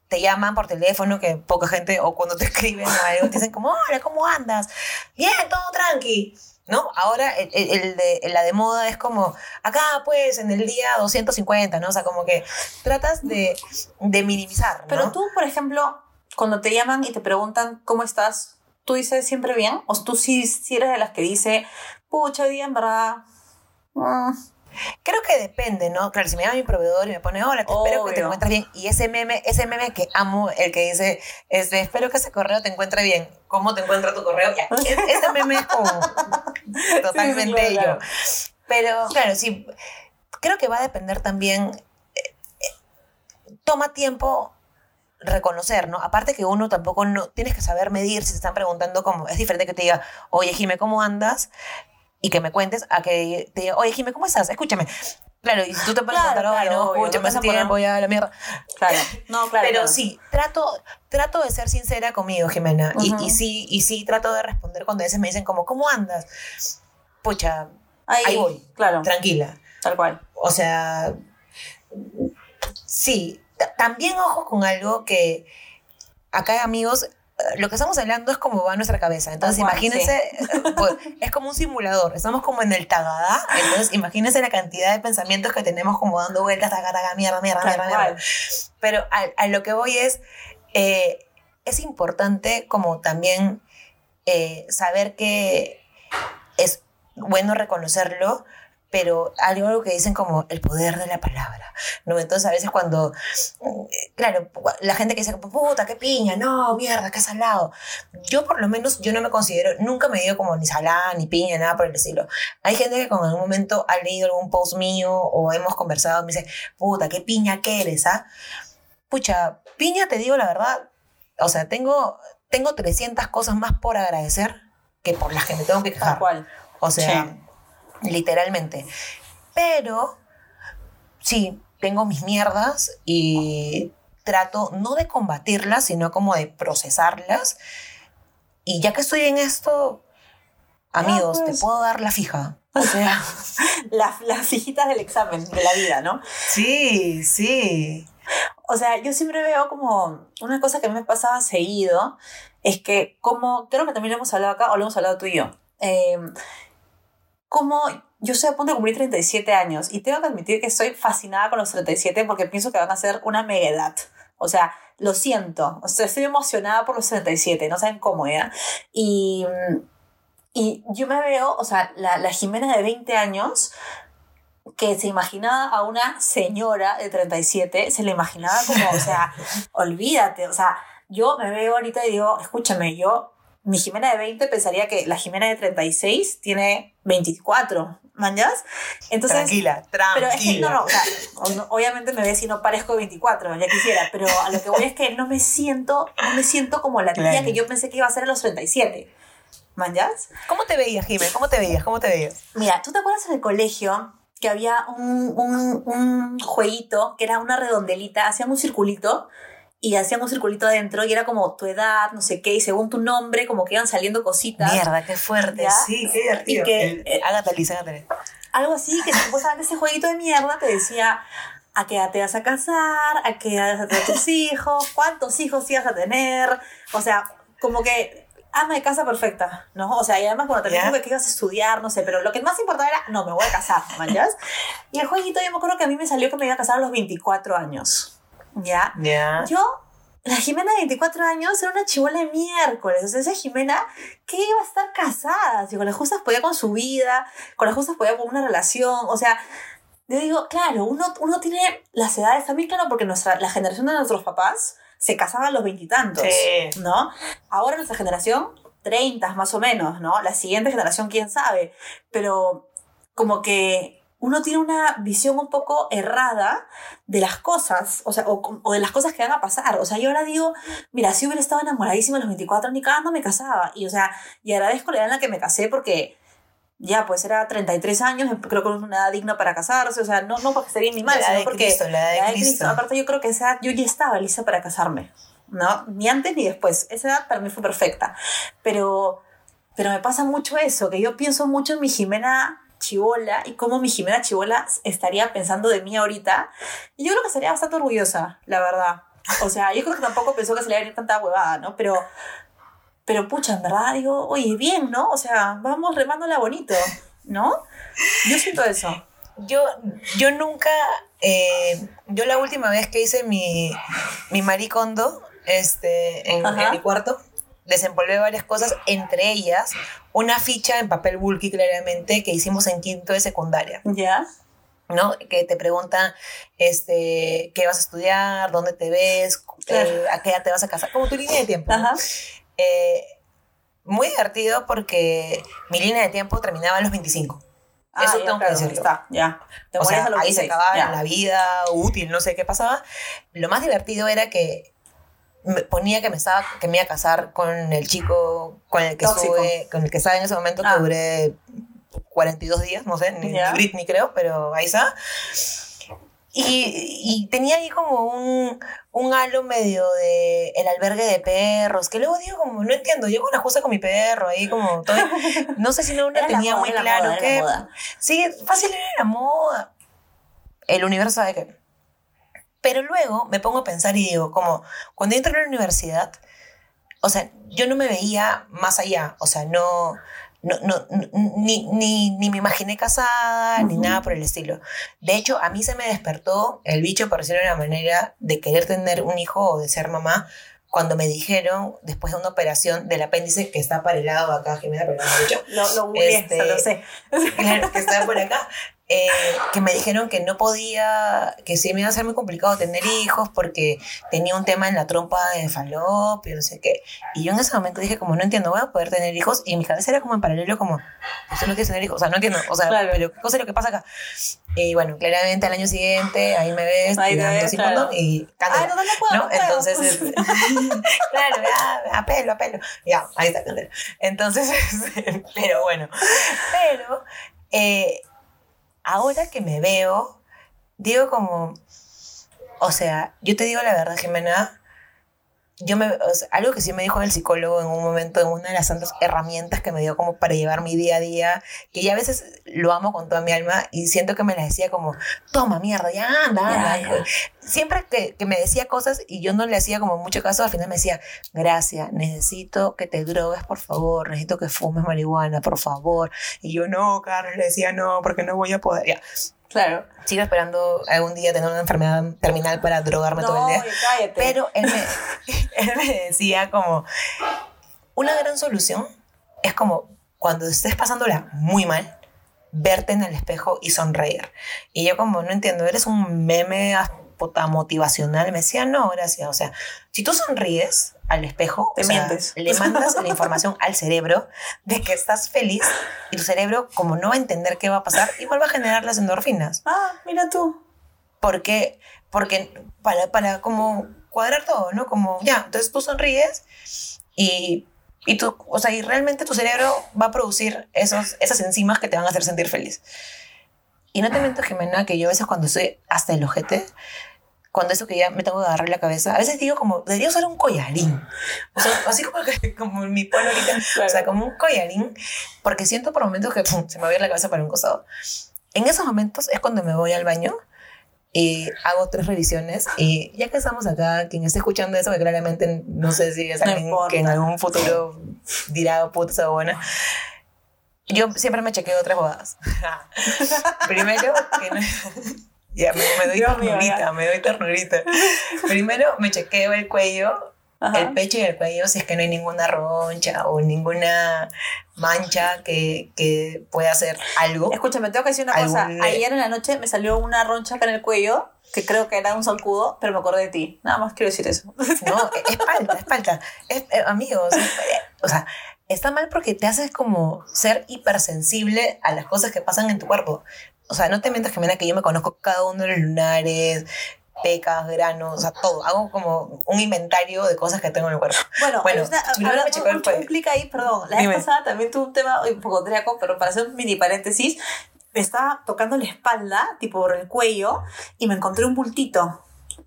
Speaker 4: te llaman por teléfono, que poca gente, o cuando te escriben o algo, te dicen como, hola, ¿cómo andas? Bien, todo tranqui. ¿No? Ahora el, de, la de moda es como, acá pues en el día 250, ¿no? O sea, como que tratas de, de minimizar, ¿no?
Speaker 3: Pero tú, por ejemplo, cuando te llaman y te preguntan cómo estás, ¿tú dices siempre bien? ¿O tú sí, sí eres de las que dice, pucha, hoy día en verdad... mm,
Speaker 4: Creo que depende, ¿no? Claro, si me llama mi proveedor y me pone, hola, te espero que te encuentres bien. Y ese meme, ese meme que amo, el que dice, este, espero que ese correo te encuentre bien. ¿Cómo te encuentra tu correo? Ya, e- ese meme es como totalmente
Speaker 3: Sí, sí, claro,
Speaker 4: yo. Pero, claro, sí, creo que va a depender también, eh, eh, toma tiempo reconocer, ¿no? Aparte que uno tampoco no, tienes que saber medir si te están preguntando como, es diferente que te diga, oye, Jime, ¿cómo andas? Y que me cuentes a que te diga, oye, Jime, ¿cómo estás? Escúchame. Claro, y si tú te puedes
Speaker 3: Claro,
Speaker 4: oye,
Speaker 3: claro,
Speaker 4: no,
Speaker 3: a poner-
Speaker 4: tiempo, ya, la mierda.
Speaker 3: Claro. No, claro.
Speaker 4: Pero sí, trato, trato de ser sincera conmigo, Jimena. y, sí, y sí trato de responder cuando a veces me dicen como, ¿cómo andas? pucha,
Speaker 3: Ahí,
Speaker 4: Ahí voy.
Speaker 3: Claro,
Speaker 4: tranquila.
Speaker 3: tal cual.
Speaker 4: O sea, sí, ta- también ojo con algo que acá amigos, lo que estamos hablando es como va nuestra cabeza. Entonces
Speaker 3: cual,
Speaker 4: imagínense, eh, pues, es como un simulador, estamos como en el tagadá, entonces imagínense la cantidad de pensamientos que tenemos como dando vueltas, taga, taga, mierda, mierda,
Speaker 3: Tal
Speaker 4: mierda, mierda.
Speaker 3: cual.
Speaker 4: Pero a, a lo que voy es, eh, es importante como también eh, saber que es bueno reconocerlo, pero algo que dicen como el poder de la palabra, ¿no? Entonces a veces cuando, claro, la gente que dice, puta, qué piña, no, mierda, qué salado. Yo por lo menos, yo no me considero, nunca me digo como ni salada, ni piña, nada por el estilo. Hay gente que con algún momento ha leído algún post mío o hemos conversado, me dice, puta, qué piña que eres, ¿ah? Pucha, piña, te digo la verdad, o sea, tengo, tengo 300 cosas más por agradecer que por las que me tengo que quejar.
Speaker 3: cual.
Speaker 4: O sea, literalmente. Pero sí, tengo mis mierdas y trato no de combatirlas, sino como de procesarlas. Y ya que estoy en esto, amigos,
Speaker 3: pues.
Speaker 4: te puedo dar la fija. O sea,
Speaker 3: Las, las hijitas del examen de la vida, ¿no?
Speaker 4: sí, sí.
Speaker 3: O sea, yo siempre veo como una cosa que me pasaba seguido, es que como, creo que también lo hemos hablado acá, o lo hemos hablado tú y yo, eh, como yo estoy a punto de cumplir 37 años y tengo que admitir que estoy fascinada con los 37 porque pienso que van a ser una mega edad. O sea, lo siento, o sea, estoy emocionada por los 37, no saben cómo, ¿ya? Y, y yo me veo, o sea, la, la Jimena de 20 años que se imaginaba a una señora de 37, se le imaginaba como, o sea, olvídate, o sea, yo me veo ahorita y digo, escúchame, yo, mi Jimena de 20 pensaría que la Jimena de 36 tiene 24, ¿manjas? Entonces,
Speaker 4: tranquila, tranquila.
Speaker 3: pero es que, no, no, o sea, obviamente me ves y no parezco de 24, ya quisiera, pero a lo que voy es que no me siento, no me siento como la tía
Speaker 4: Claro.
Speaker 3: que yo pensé que iba a ser a los 37, ¿manjas?
Speaker 4: ¿Cómo te veías, Jimé? ¿Cómo te veías? ¿Cómo te veías?
Speaker 3: Mira, ¿tú te acuerdas en el colegio que había un, un, un jueguito que era una redondelita, hacían un circulito y hacían un circulito adentro y era como tu edad, no sé qué, y según tu nombre como que iban saliendo cositas.
Speaker 4: Mierda, qué fuerte.
Speaker 3: ¿Ya?
Speaker 4: Sí, qué divertido.
Speaker 3: Y que-
Speaker 4: El- eh, Liz.
Speaker 3: Algo así, que supuestamente ese jueguito de mierda te decía a qué edad te vas a casar, a qué edad vas a tener tus hijos, cuántos hijos ibas a tener, o sea, como que ama de casa perfecta, ¿no? O sea, y además cuando te
Speaker 4: Ya.
Speaker 3: dijo que ibas a estudiar, no sé, pero lo que más importaba era, no, me voy a casar, ¿manjas? Y el jueguito yo me acuerdo que a mí me salió que me iba a casar a los 24 años, ¿ya?
Speaker 4: Ya.
Speaker 3: Yo, la Jimena de 24 años era una chivola de miércoles. O sea, esa Jimena que iba a estar casada. Si con las justas podía con su vida, con las justas podía con una relación. O sea, yo digo, claro, uno, uno tiene las edades también, claro, porque nuestra, la generación de nuestros papás se casaban a los veintitantos,
Speaker 4: Sí.
Speaker 3: ¿no? Ahora nuestra generación, 30 más o menos, ¿no? La siguiente generación, quién sabe. Pero como que uno tiene una visión un poco errada de las cosas, o sea, o, o de las cosas que van a pasar. O sea, yo ahora digo, mira, si hubiera estado enamoradísima a los 24, ni cagando me casaba. Y, o sea, y agradezco la edad en la que me casé porque ya, pues era 33 años, creo que es una edad digna para casarse, o sea, no, no porque esté bien ni mal,
Speaker 4: La
Speaker 3: sino
Speaker 4: de
Speaker 3: porque
Speaker 4: Cristo, la edad de
Speaker 3: la edad
Speaker 4: Cristo.
Speaker 3: Aparte, yo creo que esa edad yo ya estaba lista para casarme, ¿no? Ni antes ni después. Esa edad para mí fue perfecta. Pero, pero me pasa mucho eso, que yo pienso mucho en mi Jimena Chibola y cómo mi Jimena Chibola estaría pensando de mí ahorita. Y yo creo que estaría bastante orgullosa, la verdad. O sea, yo creo que tampoco pensó que se le iba a venir tanta huevada, ¿no? Pero, pero pucha, en verdad digo, oye, bien, ¿no? O sea, vamos remándola bonito, ¿no? Yo siento eso.
Speaker 4: Yo, yo nunca, eh, yo la última vez que hice mi, mi maricondo este, en mi cuarto, desempolvé varias cosas, entre ellas una ficha en papel bulky claramente que hicimos en quinto de secundaria,
Speaker 3: ¿Ya?
Speaker 4: ¿no? Que te preguntan este, qué vas a estudiar, dónde te ves, eh, a qué edad te vas a casar, como tu línea de tiempo.
Speaker 3: Ajá.
Speaker 4: Eh, muy divertido porque mi línea de tiempo terminaba a los 25.
Speaker 3: Ah,
Speaker 4: Eso
Speaker 3: ya,
Speaker 4: tengo que
Speaker 3: claro,
Speaker 4: decirlo.
Speaker 3: Está, ya. Te
Speaker 4: O sea,
Speaker 3: a los
Speaker 4: ahí se
Speaker 3: 16,
Speaker 4: acababa
Speaker 3: ya.
Speaker 4: la vida útil, no sé qué pasaba. Lo más divertido era que me ponía que me estaba que me iba a casar con el chico con el que
Speaker 3: Tóxico.
Speaker 4: estuve, con el que estaba en ese momento
Speaker 3: Ah.
Speaker 4: que duré 42 días, no sé, ni, Britney creo, pero ahí está. Y, y tenía ahí como un, un halo medio de el albergue de perros, que luego digo como, no entiendo, yo con la justa con mi perro ahí como, todo, no sé si no
Speaker 3: la
Speaker 4: tenía
Speaker 3: moda,
Speaker 4: muy claro
Speaker 3: moda, era
Speaker 4: que...
Speaker 3: la moda.
Speaker 4: Sí, fácil era la moda. El universo sabe que... Pero luego me pongo a pensar y digo, como, cuando entro a la universidad, o sea, yo no me veía más allá, o sea, no, no, no, ni, ni, ni me imaginé casada, ni nada por el estilo. De hecho, a mí se me despertó el bicho, por decirlo de una manera, de querer tener un hijo o de ser mamá, cuando me dijeron, después de una operación del apéndice que está para el lado acá, Jimena, pero no lo he dicho,
Speaker 3: Lo, lo
Speaker 4: Este-
Speaker 3: lo sé.
Speaker 4: claro, que estaba por acá, eh, que me dijeron que no podía, que sí me iba a ser muy complicado tener hijos porque tenía un tema en la trompa de falopio, no sé qué. Y yo en ese momento dije, como no entiendo, voy a poder tener hijos. Y mi cabeza era como en paralelo, como, usted no quiere tener hijos. O sea, no entiendo, o sea,
Speaker 3: Claro.
Speaker 4: pero ¿qué cosa es lo que pasa acá? Y bueno, claramente al año siguiente, ahí me ves,
Speaker 3: Ahí te
Speaker 4: tirando
Speaker 3: ves, claro.
Speaker 4: condón y cándela.
Speaker 3: Ay, no, puedo,
Speaker 4: ¿no?
Speaker 3: no puedo.
Speaker 4: Entonces, este, claro, ya, apelo, apelo. Ya, ahí está, Candela. Entonces, este, pero bueno, pero eh, ahora que me veo, digo como, o sea, yo te digo la verdad, Jimena, yo me, o sea, algo que sí me dijo el psicólogo en un momento, en una de las tantas herramientas que me dio como para llevar mi día a día, que ya a veces lo amo con toda mi alma y siento que me las decía como, toma mierda, ya anda, anda.
Speaker 3: Ya, ya.
Speaker 4: Siempre que, que me decía cosas y yo no le hacía como mucho caso, al final me decía, gracias, necesito que te drogues, por favor, necesito que fumes marihuana, por favor. Y yo, no, Carlos, le decía, no, porque no voy a poder. Ya,
Speaker 3: Claro.
Speaker 4: sigo esperando algún día tener una enfermedad terminal para drogarme todo el día.
Speaker 3: cállate.
Speaker 4: Pero él me, él me decía como, una gran solución es como cuando estés pasándola muy mal, verte en el espejo y sonreír. Y yo como, no entiendo, eres un meme motivacional. Me decía, no, gracias. O sea, si tú sonríes al espejo,
Speaker 3: Te
Speaker 4: o sea, le mandas la información al cerebro de que estás feliz y tu cerebro, como no va a entender qué va a pasar, igual va a generar las endorfinas.
Speaker 3: Ah, mira tú.
Speaker 4: Porque, porque para, para como cuadrar todo, ¿no? Como, ya, entonces tú sonríes y, y tú, o sea, y realmente tu cerebro va a producir esos, esas enzimas que te van a hacer sentir feliz. Y no te miento, Jimena, que yo a veces cuando estoy hasta el ojete, cuando eso que ya me tengo que agarrar la cabeza, a veces digo como, debería usar un collarín. O sea, así como, que- como mi polo ahorita. O sea, como un collarín, porque siento por momentos que pum, se me va a ir la cabeza para un costado. En esos momentos es cuando me voy al baño y hago tres revisiones y ya que estamos acá, quien esté escuchando eso, que claramente no sé si es
Speaker 3: No
Speaker 4: alguien
Speaker 3: importa.
Speaker 4: que en algún futuro dirá puta esa buena. Yo siempre me chequeo tres bodas. Primero, que no- ya me, me doy
Speaker 3: Dios mío,
Speaker 4: ternurita,
Speaker 3: ya.
Speaker 4: me doy ternurita. Primero me chequeo el cuello
Speaker 3: Ajá.
Speaker 4: el pecho y el cuello si es que no hay ninguna roncha o ninguna mancha que, que pueda hacer algo.
Speaker 3: Escúchame, tengo que decir una cosa. Ayer en la noche me salió una roncha acá en el cuello, que creo que era un zancudo, pero me acordé de ti. Nada más quiero decir eso.
Speaker 4: No, es es falta, es eh, amigos, eh, o sea, está mal porque te haces como ser hipersensible a las cosas que pasan en tu cuerpo. O sea, no te mientas que mira que yo me conozco cada uno de los lunares, pecas, granos, o sea, todo. Hago como un inventario de cosas que tengo en el cuerpo.
Speaker 3: Bueno,
Speaker 4: Bueno,
Speaker 3: una-
Speaker 4: primero me
Speaker 3: un,
Speaker 4: cuello.
Speaker 3: un clic ahí, perdón. La
Speaker 4: Dime.
Speaker 3: vez pasada también tuve un tema hipocondriaco, pero para hacer un mini paréntesis, me estaba tocando la espalda, tipo por el cuello, y me encontré un bultito.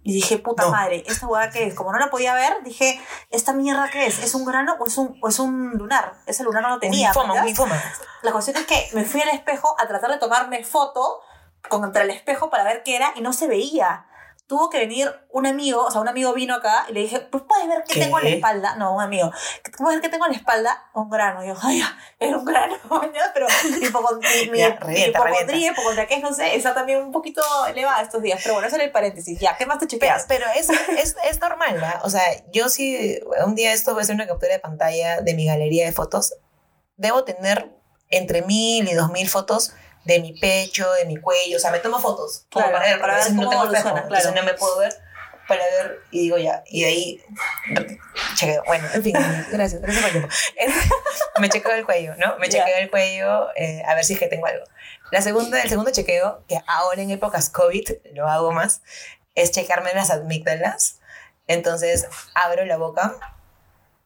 Speaker 3: Y dije, puta
Speaker 4: No.
Speaker 3: madre, ¿esta hueá qué es? Como no la podía ver, dije, ¿esta mierda qué es? ¿Es un grano o es un, o es un lunar? Ese lunar no lo tenía.
Speaker 4: un linfoma.
Speaker 3: La cuestión es que me fui al espejo a tratar de tomarme foto contra el espejo para ver qué era y no se veía. Tuvo que venir un amigo, o sea, un amigo vino acá y le dije, pues puedes ver qué,
Speaker 4: ¿Qué?
Speaker 3: tengo en la espalda. No, un amigo, puedes ver qué tengo en la espalda, un grano. Y yo, ay, era un grano, pero mi, hipocon- mi, hipocondría, hipocondría, que es, no sé, está también un poquito elevada estos días. Pero bueno, eso era el paréntesis. Ya, ¿qué más te
Speaker 4: Pero,
Speaker 3: chequeas?
Speaker 4: pero es, es, es normal, ¿verdad? O sea, yo sí, un día esto voy a hacer una captura de pantalla de mi galería de fotos. Debo tener entre mil y dos mil fotos de mi pecho, de mi cuello. O sea, me tomo fotos. como
Speaker 3: Claro,
Speaker 4: para ver,
Speaker 3: para ver
Speaker 4: no tengo espejo,
Speaker 3: evoluciona,
Speaker 4: entonces
Speaker 3: claro.
Speaker 4: no me puedo ver para ver y digo ya. Y de ahí chequeo. Bueno, en fin, gracias, gracias por el tiempo. me chequeo el cuello, ¿no? Me
Speaker 3: Ya.
Speaker 4: chequeo el cuello eh, a ver si es que tengo algo. La segunda, el segundo chequeo, que ahora en épocas COVID lo hago más, es checarme las amígdalas. Entonces abro la boca,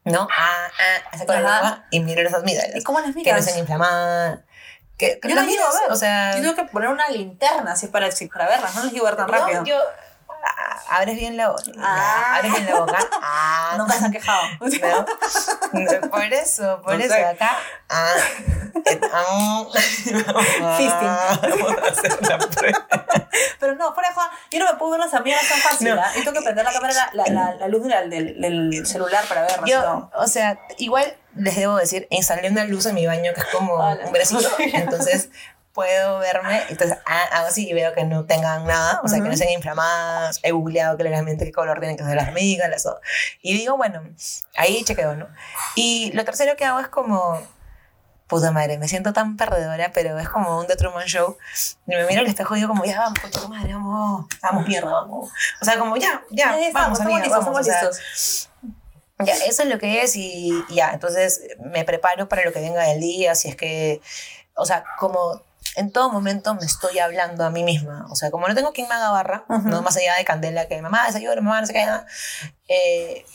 Speaker 4: ¿no? Ah, ah, saco la
Speaker 3: Ajá.
Speaker 4: lengua y miro las
Speaker 3: ¿Y
Speaker 4: amígdalas.
Speaker 3: cómo las
Speaker 4: Que no
Speaker 3: miras?
Speaker 4: estén inflamadas, que, que
Speaker 3: Yo
Speaker 4: las
Speaker 3: no llego a ver.
Speaker 4: o sea,
Speaker 3: Yo tengo que poner una linterna así para, así para verlas, no las ver tan
Speaker 4: no,
Speaker 3: rápido.
Speaker 4: yo ah, abres bien la boca,
Speaker 3: Ah.
Speaker 4: abres bien la boca, ah,
Speaker 3: Nunca se han quejado.
Speaker 4: ¿no? por eso, por
Speaker 3: No
Speaker 4: eso
Speaker 3: sé.
Speaker 4: acá, ah, eh, ah, prueba.
Speaker 3: Pero no, fuera de joda, yo no me puedo ver las amigas tan fácil,
Speaker 4: No.
Speaker 3: ¿ah? Y tengo que prender la cámara, la, la, la, la luz del, del, del celular para verlas.
Speaker 4: Yo,
Speaker 3: ¿no?
Speaker 4: o sea, igual les debo decir, instalé una luz en mi baño que es como
Speaker 3: Hola.
Speaker 4: un bracito, entonces puedo verme, entonces ah, hago así y veo que no tengan nada, o sea, que no estén inflamadas, he googleado claramente qué color tienen que ser las hormigas, las y digo, bueno, ahí chequeo, ¿no? Y lo tercero que hago es como, puta madre, me siento tan perdedora, pero es como un The Truman Show, y me miro al espejo y digo como, ya vamos, puta madre, vamos, vamos, mierda, vamos, o sea, como ya, ya,
Speaker 3: Ya,
Speaker 4: vamos,
Speaker 3: estamos,
Speaker 4: amiga,
Speaker 3: estamos listos,
Speaker 4: vamos, o sea,
Speaker 3: listos.
Speaker 4: Ya, eso es lo que es y ya, entonces me preparo para lo que venga del día, si es que, o sea, como en todo momento me estoy hablando a mí misma, o sea, como no tengo quien me haga barra, no más allá de Candela, que mamá, desayuno, mamá, no sé qué, nada, eh,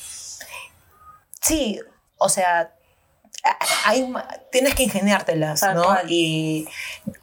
Speaker 4: sí, o sea, hay, tienes que ingeniártelas,
Speaker 3: Tal
Speaker 4: ¿no?
Speaker 3: cual.
Speaker 4: Y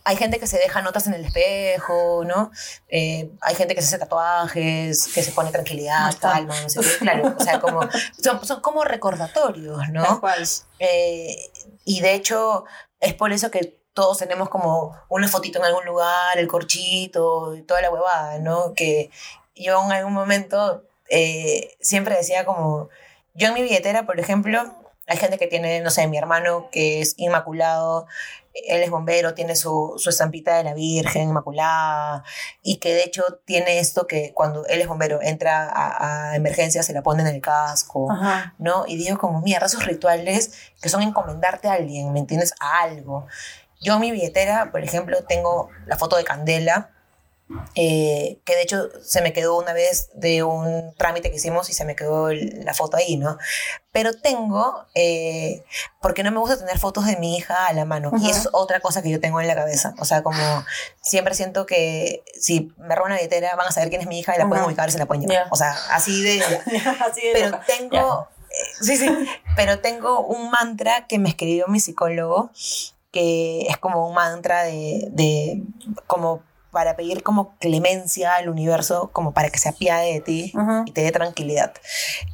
Speaker 4: hay gente que se deja notas en el espejo, ¿no? Eh, hay gente que se hace tatuajes, que se pone tranquilidad, calma, no sé qué. Claro, o sea, como, son, son como recordatorios,
Speaker 3: Tal
Speaker 4: ¿no?
Speaker 3: cual.
Speaker 4: Eh, y de hecho, es por eso que todos tenemos como una fotito en algún lugar, el corchito toda la huevada, ¿no? Que yo en algún momento eh, siempre decía como, yo en mi billetera, por ejemplo, hay gente que tiene, no sé, mi hermano que es inmaculado, él es bombero, tiene su, su estampita de la Virgen Inmaculada y que de hecho tiene esto que cuando él es bombero entra a, a emergencia se la pone en el casco.
Speaker 3: Ajá.
Speaker 4: ¿no? Y digo como, mierda, esos rituales que son encomendarte a alguien, ¿me entiendes? A algo. Yo en mi billetera, por ejemplo, tengo la foto de Candela, eh, que de hecho se me quedó una vez de un trámite que hicimos y se me quedó el- la foto ahí, ¿no? Pero tengo, eh, porque no me gusta tener fotos de mi hija a la mano. Y
Speaker 3: Ujú.
Speaker 4: es otra cosa que yo tengo en la cabeza. O sea, como siempre siento que si me roban una billetera van a saber quién es mi hija y la pueden
Speaker 3: Ujú.
Speaker 4: ubicar y se la pueden llevar.
Speaker 3: Ya.
Speaker 4: O sea, así de
Speaker 3: Así de
Speaker 4: pero
Speaker 3: loca.
Speaker 4: tengo eh, sí sí pero tengo un mantra que me escribió mi psicólogo que es como un mantra de, de como para pedir como clemencia al universo como para que se apiade de ti y te dé tranquilidad.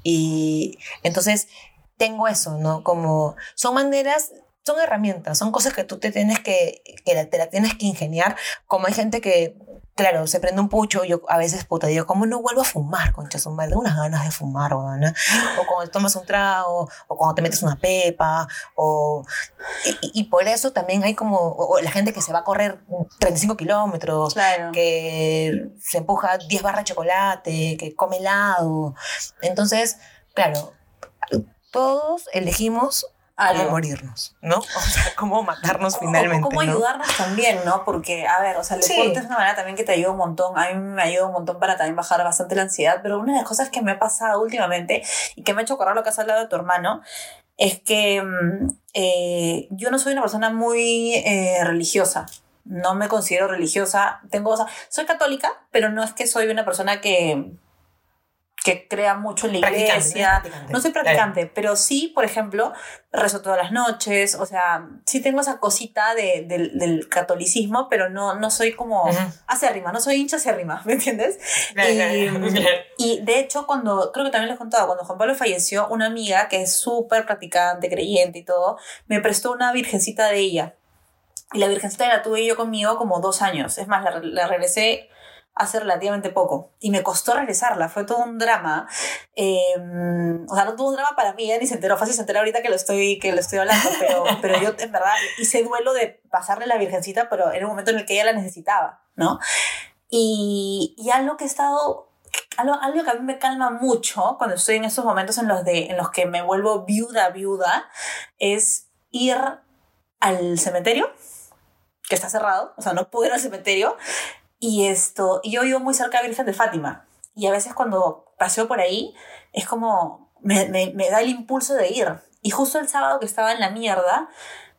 Speaker 4: Y entonces tengo eso no como son maneras son herramientas, son cosas que tú te tienes que, que te la tienes que ingeniar, como hay gente que, claro, se prende un pucho, yo a veces, puta, digo, ¿cómo no vuelvo a fumar, concha su madre? Tengo unas ganas de fumar. O cuando tomas un trago, o cuando te metes una pepa, o... Y, por eso también hay como, o, o la gente que se va a correr 35 kilómetros,
Speaker 3: Claro.
Speaker 4: que se empuja 10 barras de chocolate, que come helado. Entonces, claro, todos elegimos cómo
Speaker 3: Algo.
Speaker 4: morirnos, ¿no? O sea, cómo matarnos finalmente.
Speaker 3: O cómo
Speaker 4: ¿no?
Speaker 3: ayudarnos también, ¿no? Porque, a ver, o sea, el
Speaker 4: Sí.
Speaker 3: deporte es una manera también que te ayuda un montón. A mí me ayuda un montón para también bajar bastante la ansiedad. Pero una de las cosas que me ha pasado últimamente y que me ha hecho acordar lo que has hablado de tu hermano es que mm, eh, yo no soy una persona muy eh, religiosa. No me considero religiosa. Tengo, o sea, soy católica, pero no es que soy una persona que que crea mucho en la
Speaker 4: Practicante,
Speaker 3: iglesia.
Speaker 4: no.
Speaker 3: No soy practicante, pero sí, por ejemplo, rezo todas las noches, o sea, sí tengo esa cosita de, del- del catolicismo, pero no, no soy como
Speaker 4: Ujú.
Speaker 3: acérrima, no soy hincha acérrima, ¿me entiendes?
Speaker 4: Claro,
Speaker 3: y,
Speaker 4: claro,
Speaker 3: y de hecho, cuando, creo que también les he contado, cuando Juan Pablo falleció, una amiga que es súper practicante, creyente y todo, me prestó una virgencita de ella. Y la virgencita la tuve yo conmigo como dos años. Es más, la, la regresé hace relativamente poco. Y me costó regresarla, fue todo un drama. Eh, o sea, no tuvo un drama para mí, ella ni se enteró, fácil se enteró ahorita que lo estoy, que lo estoy hablando, pero, pero yo en verdad hice duelo de pasarle la virgencita, pero en un momento en el que ella la necesitaba, ¿no? Y, y algo que he estado algo, algo que a mí me calma mucho cuando estoy en esos momentos en los, de, en los que me vuelvo viuda, viuda, es ir al cementerio, que está cerrado, o sea, no puedo ir al cementerio, y esto, y yo vivo muy cerca de Virgen de Fátima, y a veces cuando paseo por ahí, es como, me, me, me da el impulso de ir. Y justo el sábado que estaba en la mierda,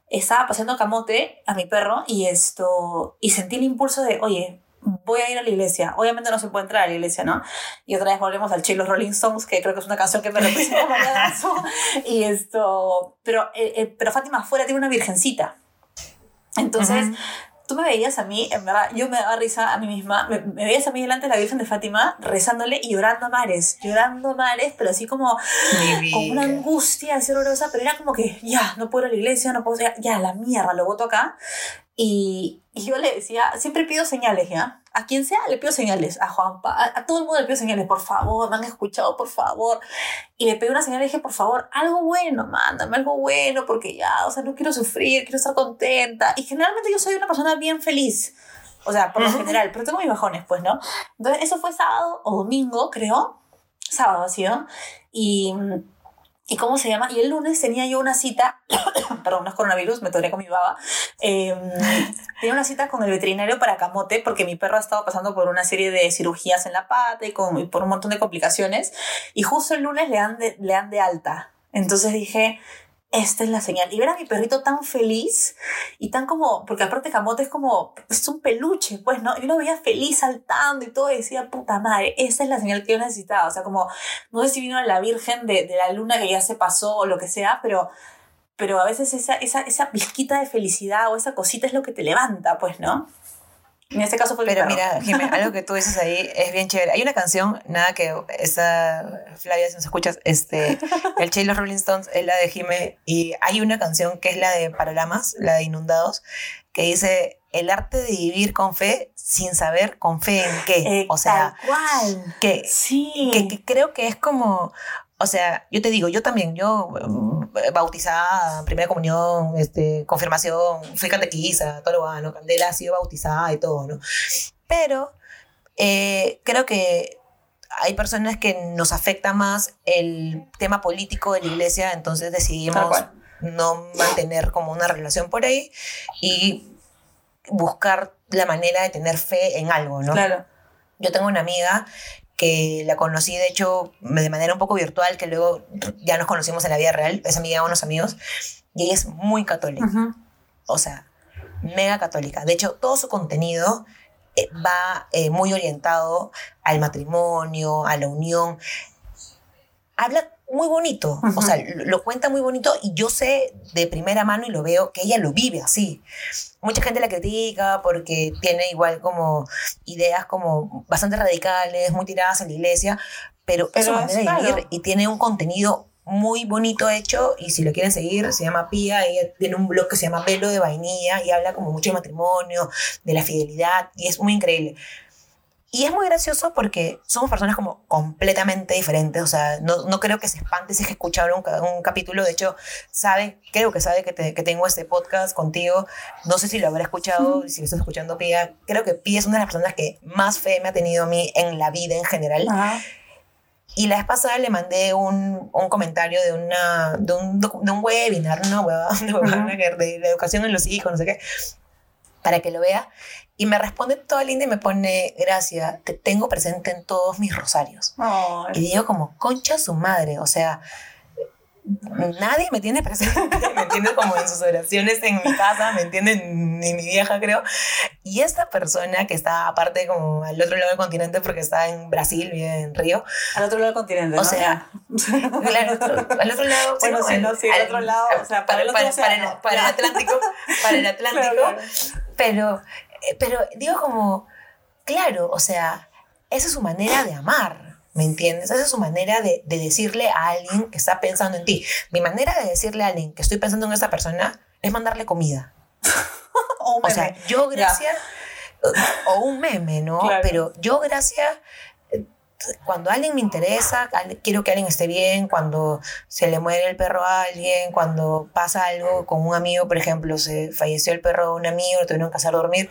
Speaker 3: estaba paseando camote a mi perro y esto, y sentí el impulso de, oye, voy a ir a la iglesia. Obviamente no se puede entrar a la iglesia, ¿no? Y otra vez volvemos al Chilo Rolling Stones, que creo que es una canción que me representa. Y esto, pero, eh, eh, pero Fátima afuera tiene una virgencita. Entonces. Tú me veías a mí, en verdad, yo me daba risa a mí misma, me, me veías a mí delante de la Virgen de Fátima rezándole y llorando a mares, llorando a mares, pero así como con una angustia así horrorosa, pero era como que ya, no puedo ir a la iglesia, no puedo, ya, ya la mierda, lo voto acá. Y, y yo le decía, siempre pido señales, ¿ya? A quien sea le pido señales, a Juanpa, a, a todo el mundo le pido señales, por favor, me han escuchado, por favor. Y le pedí una señal y dije, por favor, algo bueno, mándame algo bueno, porque ya, o sea, no quiero sufrir, quiero estar contenta. Y generalmente yo soy una persona bien feliz. O sea, por lo general, pero tengo mis bajones, pues, ¿no? Entonces, eso fue sábado o domingo, creo. Sábado, ¿sí? ¿no? Y, ¿y cómo se llama? Y el lunes tenía yo una cita, perdón, no es coronavirus, me toqué con mi baba. Eh, tenía una cita con el veterinario para camote porque mi perro ha estado pasando por una serie de cirugías en la pata y, con, y por un montón de complicaciones. Y justo el lunes le dan de, le dan de alta. Entonces dije, esta es la señal. Y ver a mi perrito tan feliz y tan como, porque aparte Camote es como, es un peluche, pues, ¿no? Yo lo veía feliz saltando y todo y decía, puta madre, esa es la señal que yo necesitaba. O sea, como, no sé si vino la Virgen de, de la luna que ya se pasó o lo que sea, pero, pero a veces esa, esa, esa pizquita de felicidad o esa cosita es lo que te levanta, pues, ¿no? En este caso fue
Speaker 4: Pero mira, Jimé, algo que tú dices ahí es bien chévere. Hay una canción, nada que esa Flavia, si nos escuchas, este, el Che y los Rolling Stones es la de Jimé y hay una canción que es la de Paralamas, la de Inundados, que dice el arte de vivir con fe sin saber con fe en qué.
Speaker 3: Eh,
Speaker 4: o sea,
Speaker 3: tal cual.
Speaker 4: que,
Speaker 3: Sí.
Speaker 4: que, que creo que es como, o sea, yo te digo, yo también, yo mm, bautizada, primera comunión, este, confirmación, fui catequiza, todo lo va, ¿no? Candela ha sido bautizada y todo, ¿no? Pero eh, creo que hay personas que nos afecta más el tema político de la iglesia, entonces decidimos no mantener como una relación por ahí y buscar la manera de tener fe en algo, ¿no?
Speaker 3: Claro.
Speaker 4: Yo tengo una amiga que la conocí, de hecho, de manera un poco virtual, que luego ya nos conocimos en la vida real, es amiga de unos amigos, y ella es muy católica,
Speaker 3: Ujú.
Speaker 4: o sea, mega católica. De hecho, todo su contenido eh, va eh, muy orientado al matrimonio, a la unión. Habla muy bonito, o sea, lo, lo cuenta muy bonito y yo sé de primera mano y lo veo que ella lo vive así. Mucha gente la critica porque tiene igual como ideas como bastante radicales, muy tiradas en la iglesia, pero, es
Speaker 3: Pero
Speaker 4: manera
Speaker 3: es
Speaker 4: de vivir y tiene un contenido muy bonito hecho y si lo quieren seguir se llama Pía, ella tiene un blog que se llama Velo de Vainilla y habla como mucho de matrimonio, de la fidelidad y es muy increíble. Y es muy gracioso porque somos personas como completamente diferentes, o sea, no, no creo que se espante si es que escucharon un, un capítulo, de hecho, sabe, creo que sabe que, te- que tengo este podcast contigo, no sé si lo habrá escuchado, si lo estás escuchando Pía, creo que Pía es una de las personas que más fe me ha tenido a mí en la vida en general.
Speaker 3: Ajá.
Speaker 4: Y la vez pasada le mandé un, un comentario de, una, de, un, de un webinar, una de la educación en los hijos, no sé qué, para que lo vea. Y me responde toda linda y me pone, gracias, te tengo presente en todos mis rosarios.
Speaker 3: Ay.
Speaker 4: Y digo como, concha su madre, o sea, nadie me tiene presente, me entiende como en sus oraciones en mi casa, me entiende ni mi vieja creo. Y esta persona que está aparte como al otro lado del continente porque está en Brasil, vive en Río,
Speaker 3: Al otro lado del continente,
Speaker 4: o
Speaker 3: ¿no?
Speaker 4: sea, Claro, al otro lado.
Speaker 3: Bueno,
Speaker 4: ¿no?
Speaker 3: sí, no, sí, al otro lado, o sea, para el otro
Speaker 4: para, el. Atlántico, para el Atlántico,
Speaker 3: Claro, claro.
Speaker 4: pero, pero digo como, claro, o sea, esa es su manera de amar, ¿me entiendes? Esa es su manera de, de decirle a alguien que está pensando en ti. Mi manera de decirle a alguien que estoy pensando en esa persona es mandarle comida.
Speaker 3: O un
Speaker 4: O sea, yo gracias, o un meme, ¿no?
Speaker 3: Claro.
Speaker 4: Pero yo gracias, eh, cuando alguien me interesa, quiero que alguien esté bien, cuando se le muere el perro a alguien, cuando pasa algo con un amigo, por ejemplo, se falleció el perro de un amigo, lo tuvieron que hacer dormir,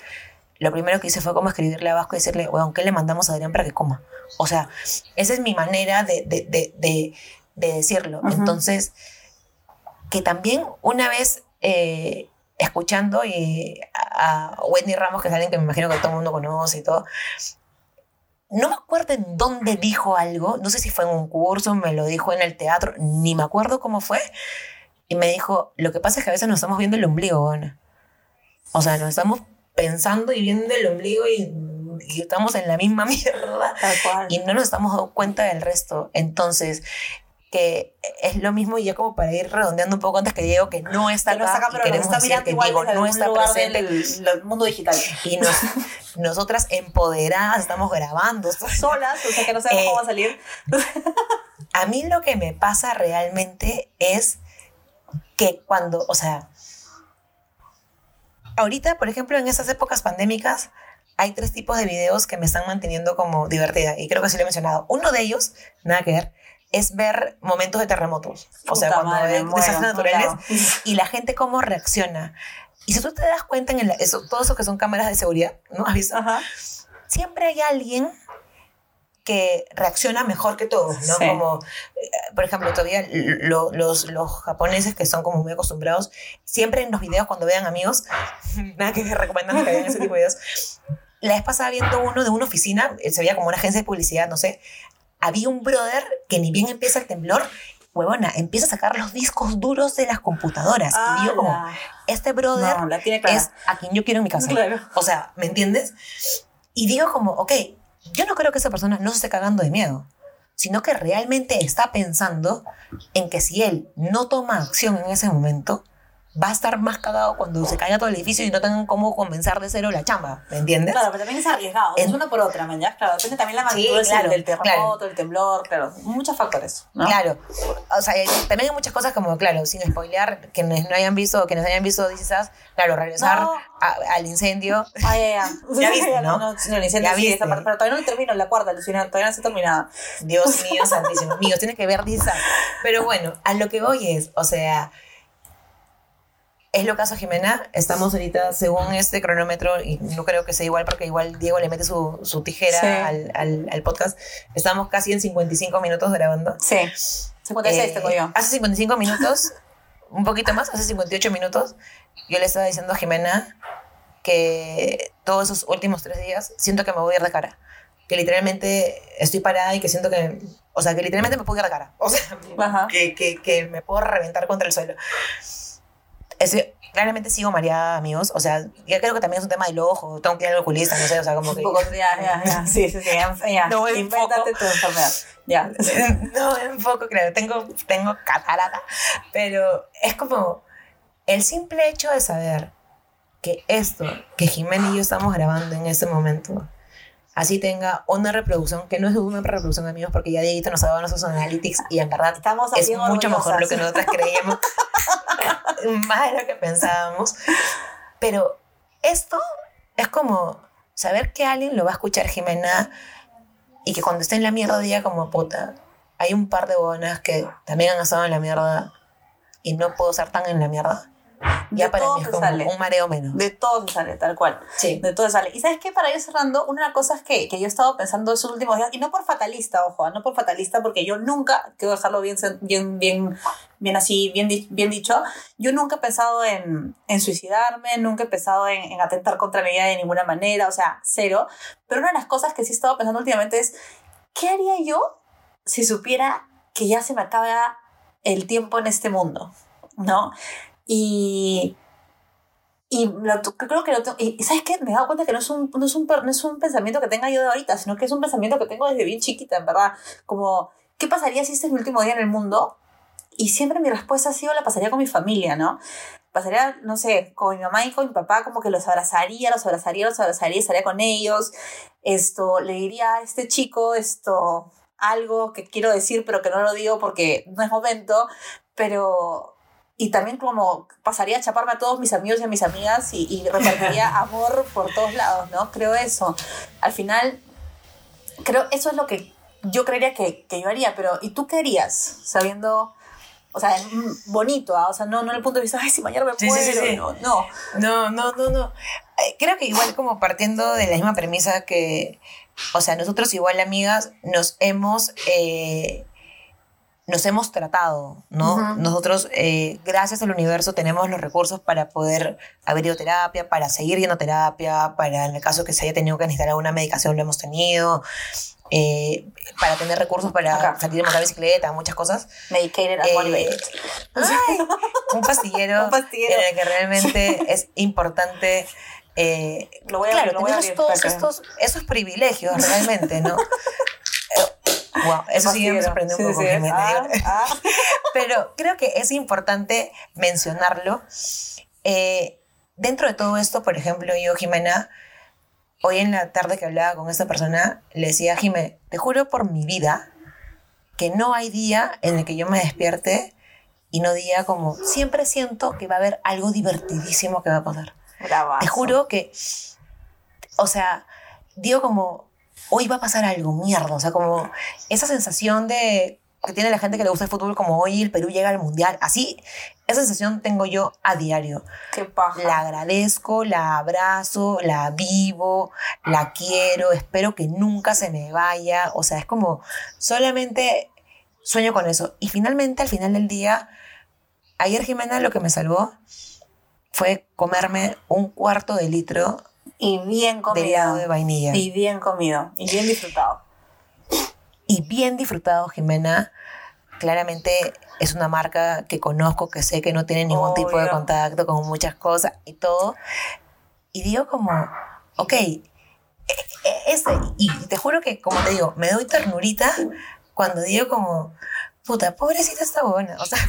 Speaker 4: lo primero que hice fue como escribirle a Vasco y decirle, weón, ¿qué le mandamos a Adrián para que coma? O sea, esa es mi manera de, de, de, de, de decirlo. Entonces, que también una vez eh, escuchando y a, a Whitney Ramos, que es alguien que me imagino que todo el mundo conoce y todo, no me acuerdo en dónde dijo algo, no sé si fue en un curso, me lo dijo en el teatro, ni me acuerdo cómo fue, y me dijo, lo que pasa es que a veces nos estamos viendo el ombligo. O sea, nos estamos pensando y viendo el ombligo y, y estamos en la misma mierda
Speaker 3: Tal cual.
Speaker 4: y no nos estamos dando cuenta del resto. Entonces, que es lo mismo y ya como para ir redondeando un poco antes que Diego, que no está
Speaker 3: Que no está acá, pero
Speaker 4: queremos
Speaker 3: está
Speaker 4: decir
Speaker 3: mirando
Speaker 4: que
Speaker 3: igual
Speaker 4: Diego no está presente
Speaker 3: del, del mundo digital.
Speaker 4: y nos- nosotras empoderadas estamos grabando.
Speaker 3: Solas, o sea que no sabemos
Speaker 4: Eh,
Speaker 3: cómo va a salir.
Speaker 4: A mí lo que me pasa realmente es que cuando, o sea, ahorita, por ejemplo, en estas épocas pandémicas, hay tres tipos de videos que me están manteniendo como divertida y creo que sí lo he mencionado. Uno de ellos, nada que ver, es ver momentos de terremotos. O sea,
Speaker 3: Puta
Speaker 4: cuando hay desastres naturales y la gente cómo reacciona. Y si tú te das cuenta en el- eso, todo eso que son cámaras de seguridad, ¿no? ¿Has visto?
Speaker 3: Ajá.
Speaker 4: siempre hay alguien que reacciona mejor que todos, ¿no?
Speaker 3: Sí.
Speaker 4: Como, eh, por ejemplo, todavía lo- los, los japoneses que son como muy acostumbrados, siempre en los videos cuando vean amigos, nada que recomendando que vean ese tipo de videos, la vez pasada viendo uno de una oficina, eh, se veía como una agencia de publicidad, no sé, había un brother que ni bien empieza el temblor, huevona, empieza a sacar los discos duros de las computadoras. y yo como, este brother
Speaker 3: No, la tiene clara.
Speaker 4: es a quien yo quiero en mi casa.
Speaker 3: Claro.
Speaker 4: O sea, ¿me entiendes? Y digo como, ok, yo no creo que esa persona no se esté cagando de miedo, sino que realmente está pensando en que si él no toma acción en ese momento, va a estar más cagado cuando se caiga todo el edificio y no tengan cómo comenzar de cero la chamba, ¿me entiendes?
Speaker 3: Claro, pero también es arriesgado.
Speaker 4: En-
Speaker 3: Es una por otra, man, ya. Claro, depende también la
Speaker 4: Sí,
Speaker 3: magnitud del-
Speaker 4: claro,
Speaker 3: del terremoto,
Speaker 4: claro.
Speaker 3: del temblor, claro. Muchos factores, ¿no?
Speaker 4: Claro, o sea, también hay muchas cosas como, claro, sin spoilear, quienes no hayan visto, quienes hayan visto Us, claro, regresar
Speaker 3: No.
Speaker 4: a- al incendio.
Speaker 3: Ah, ya, ya.
Speaker 4: Ya viste, ¿no?
Speaker 3: No, no, siquiera
Speaker 4: Ya
Speaker 3: sí, esa parte, pero todavía no termino la cuarta, Lucina, todavía no está terminada.
Speaker 4: Dios mío, santísimo. Amigos, tienes que ver Us. Pero bueno, a lo que voy es, o sea, es lo caso Jimena. Estamos ahorita, según este cronómetro, y no creo que sea igual porque igual Diego le mete su, su tijera
Speaker 3: Sí.
Speaker 4: al, al- al podcast. Estamos casi en 55 minutos grabando.
Speaker 3: Sí. 56
Speaker 4: Eh,
Speaker 3: tengo yo.
Speaker 4: Hace 55 minutos, un poquito más, hace 58 minutos, yo le estaba diciendo a Jimena que todos esos últimos tres días siento que me voy a ir de cara. Que literalmente estoy parada y que siento que, o sea, que literalmente me puedo ir de cara. O sea, que, que, que me puedo reventar contra el suelo. Claramente sigo mareada, amigos. O sea, ya creo que también es un tema del ojo. Tengo que ir al oculista, no sé, o sea, como que...
Speaker 3: Un poco, ya, ya, ya. Sí, sí, sí. Ya.
Speaker 4: No,
Speaker 3: Invéntate tu enfermedad. Ya.
Speaker 4: no, un poco, claro, tengo, tengo catarata, pero es como el simple hecho de saber que esto que Jimena y yo estamos grabando en este momento, así tenga una reproducción, que no es una reproducción, amigos, porque ya Dieguito nos ha dado nuestros analytics y en verdad
Speaker 3: Estamos
Speaker 4: es mucho mejor lo que nosotras creíamos, más de lo que pensábamos, pero esto es como saber que alguien lo va a escuchar Jimena y que cuando esté en la mierda diga como puta, hay un par de buenas que también han estado en la mierda y no puedo estar tan en la mierda. Ya
Speaker 3: De
Speaker 4: para
Speaker 3: todo
Speaker 4: mí es
Speaker 3: se
Speaker 4: como
Speaker 3: sale.
Speaker 4: un mareo menos.
Speaker 3: De todo se sale, tal cual.
Speaker 4: Sí.
Speaker 3: De todo se sale. Y sabes qué, para ir cerrando, una de las cosas que, que yo he estado pensando estos últimos días, y no por fatalista, ojo, ah, no por fatalista, porque yo nunca, quiero dejarlo bien, bien, bien, bien así, bien, bien dicho, yo nunca he pensado en, en suicidarme, nunca he pensado en, en atentar contra mi vida de ninguna manera, o sea, cero. Pero una de las cosas que sí he estado pensando últimamente es, ¿qué haría yo si supiera que ya se me acaba el tiempo en este mundo? ¿No? Y, y lo- creo que lo tengo- y, ¿sabes qué? Me he dado cuenta que no es, un, no, es un, no es un pensamiento que tenga yo de ahorita, sino que es un pensamiento que tengo desde bien chiquita, en verdad. Como, ¿qué pasaría si este es mi último día en el mundo? Y siempre mi respuesta ha sido, la pasaría con mi familia, ¿no? Pasaría, no sé, con mi mamá y con mi papá, como que los abrazaría, los abrazaría, los abrazaría, estaría con ellos. Esto, le diría a este chico, esto, algo que quiero decir, pero que no lo digo porque no es momento, pero y también como pasaría a chaparme a todos mis amigos y a mis amigas y, y repartiría amor por todos lados, ¿no? Creo eso. Al final, creo eso es lo que yo creería que, que yo haría, pero ¿y tú qué harías? Sabiendo, o sea, bonito, ¿ah? o sea, no, no en el punto de vista, ay, si mañana me
Speaker 4: Sí, sí, sí, sí.
Speaker 3: no, no.
Speaker 4: No, no, no, no. Eh, Creo que igual como partiendo de la misma premisa que, o sea, nosotros igual amigas nos hemos, eh, nos hemos tratado, ¿no? Nosotros, eh, gracias al universo, tenemos los recursos para poder haber ido a terapia, para seguir yendo a terapia, para en el caso que se haya tenido que necesitar alguna medicación, lo hemos tenido. eh, para tener recursos para
Speaker 3: Acá.
Speaker 4: salir a montar bicicleta, muchas cosas.
Speaker 3: Medicated and
Speaker 4: Eh,
Speaker 3: motivated.
Speaker 4: Ay, un pastillero,
Speaker 3: Un pastillero.
Speaker 4: en el que realmente es importante. eh,
Speaker 3: Lo voy a-
Speaker 4: claro,
Speaker 3: lo voy a
Speaker 4: todos estos esos privilegios realmente, ¿no? Wow, eso sí me sorprendió un
Speaker 3: Sí,
Speaker 4: poco.
Speaker 3: sí, ah, ah.
Speaker 4: Pero creo que es importante mencionarlo. Eh, dentro de todo esto, por ejemplo, yo, Jimena, hoy en la tarde que hablaba con esta persona, le decía, Jimé, te juro por mi vida que no hay día en el que yo me despierte y no diga como, siempre siento que va a haber algo divertidísimo que va a pasar.
Speaker 3: Bravazo.
Speaker 4: Te juro que, o sea, digo como, hoy va a pasar algo, mierda. O sea, como esa sensación de que tiene la gente que le gusta el fútbol, como hoy el Perú llega al mundial. Así, esa sensación tengo yo a diario.
Speaker 3: Qué paja.
Speaker 4: La agradezco, la abrazo, la vivo, la quiero, espero que nunca se me vaya. O sea, es como solamente sueño con eso. Y finalmente, al final del día, ayer Jimena lo que me salvó fue comerme un cuarto de litro
Speaker 3: Y bien
Speaker 4: de helado
Speaker 3: comido.
Speaker 4: de vainilla.
Speaker 3: Y bien comido. Y bien disfrutado.
Speaker 4: y bien disfrutado, Jimena. Claramente es una marca que conozco, que sé que no tiene ningún tipo de contacto con muchas cosas y todo. Y digo como, ok, e- e- este, y te juro que, como te digo, me doy ternurita cuando digo como, puta, pobrecita esta buena. O sea,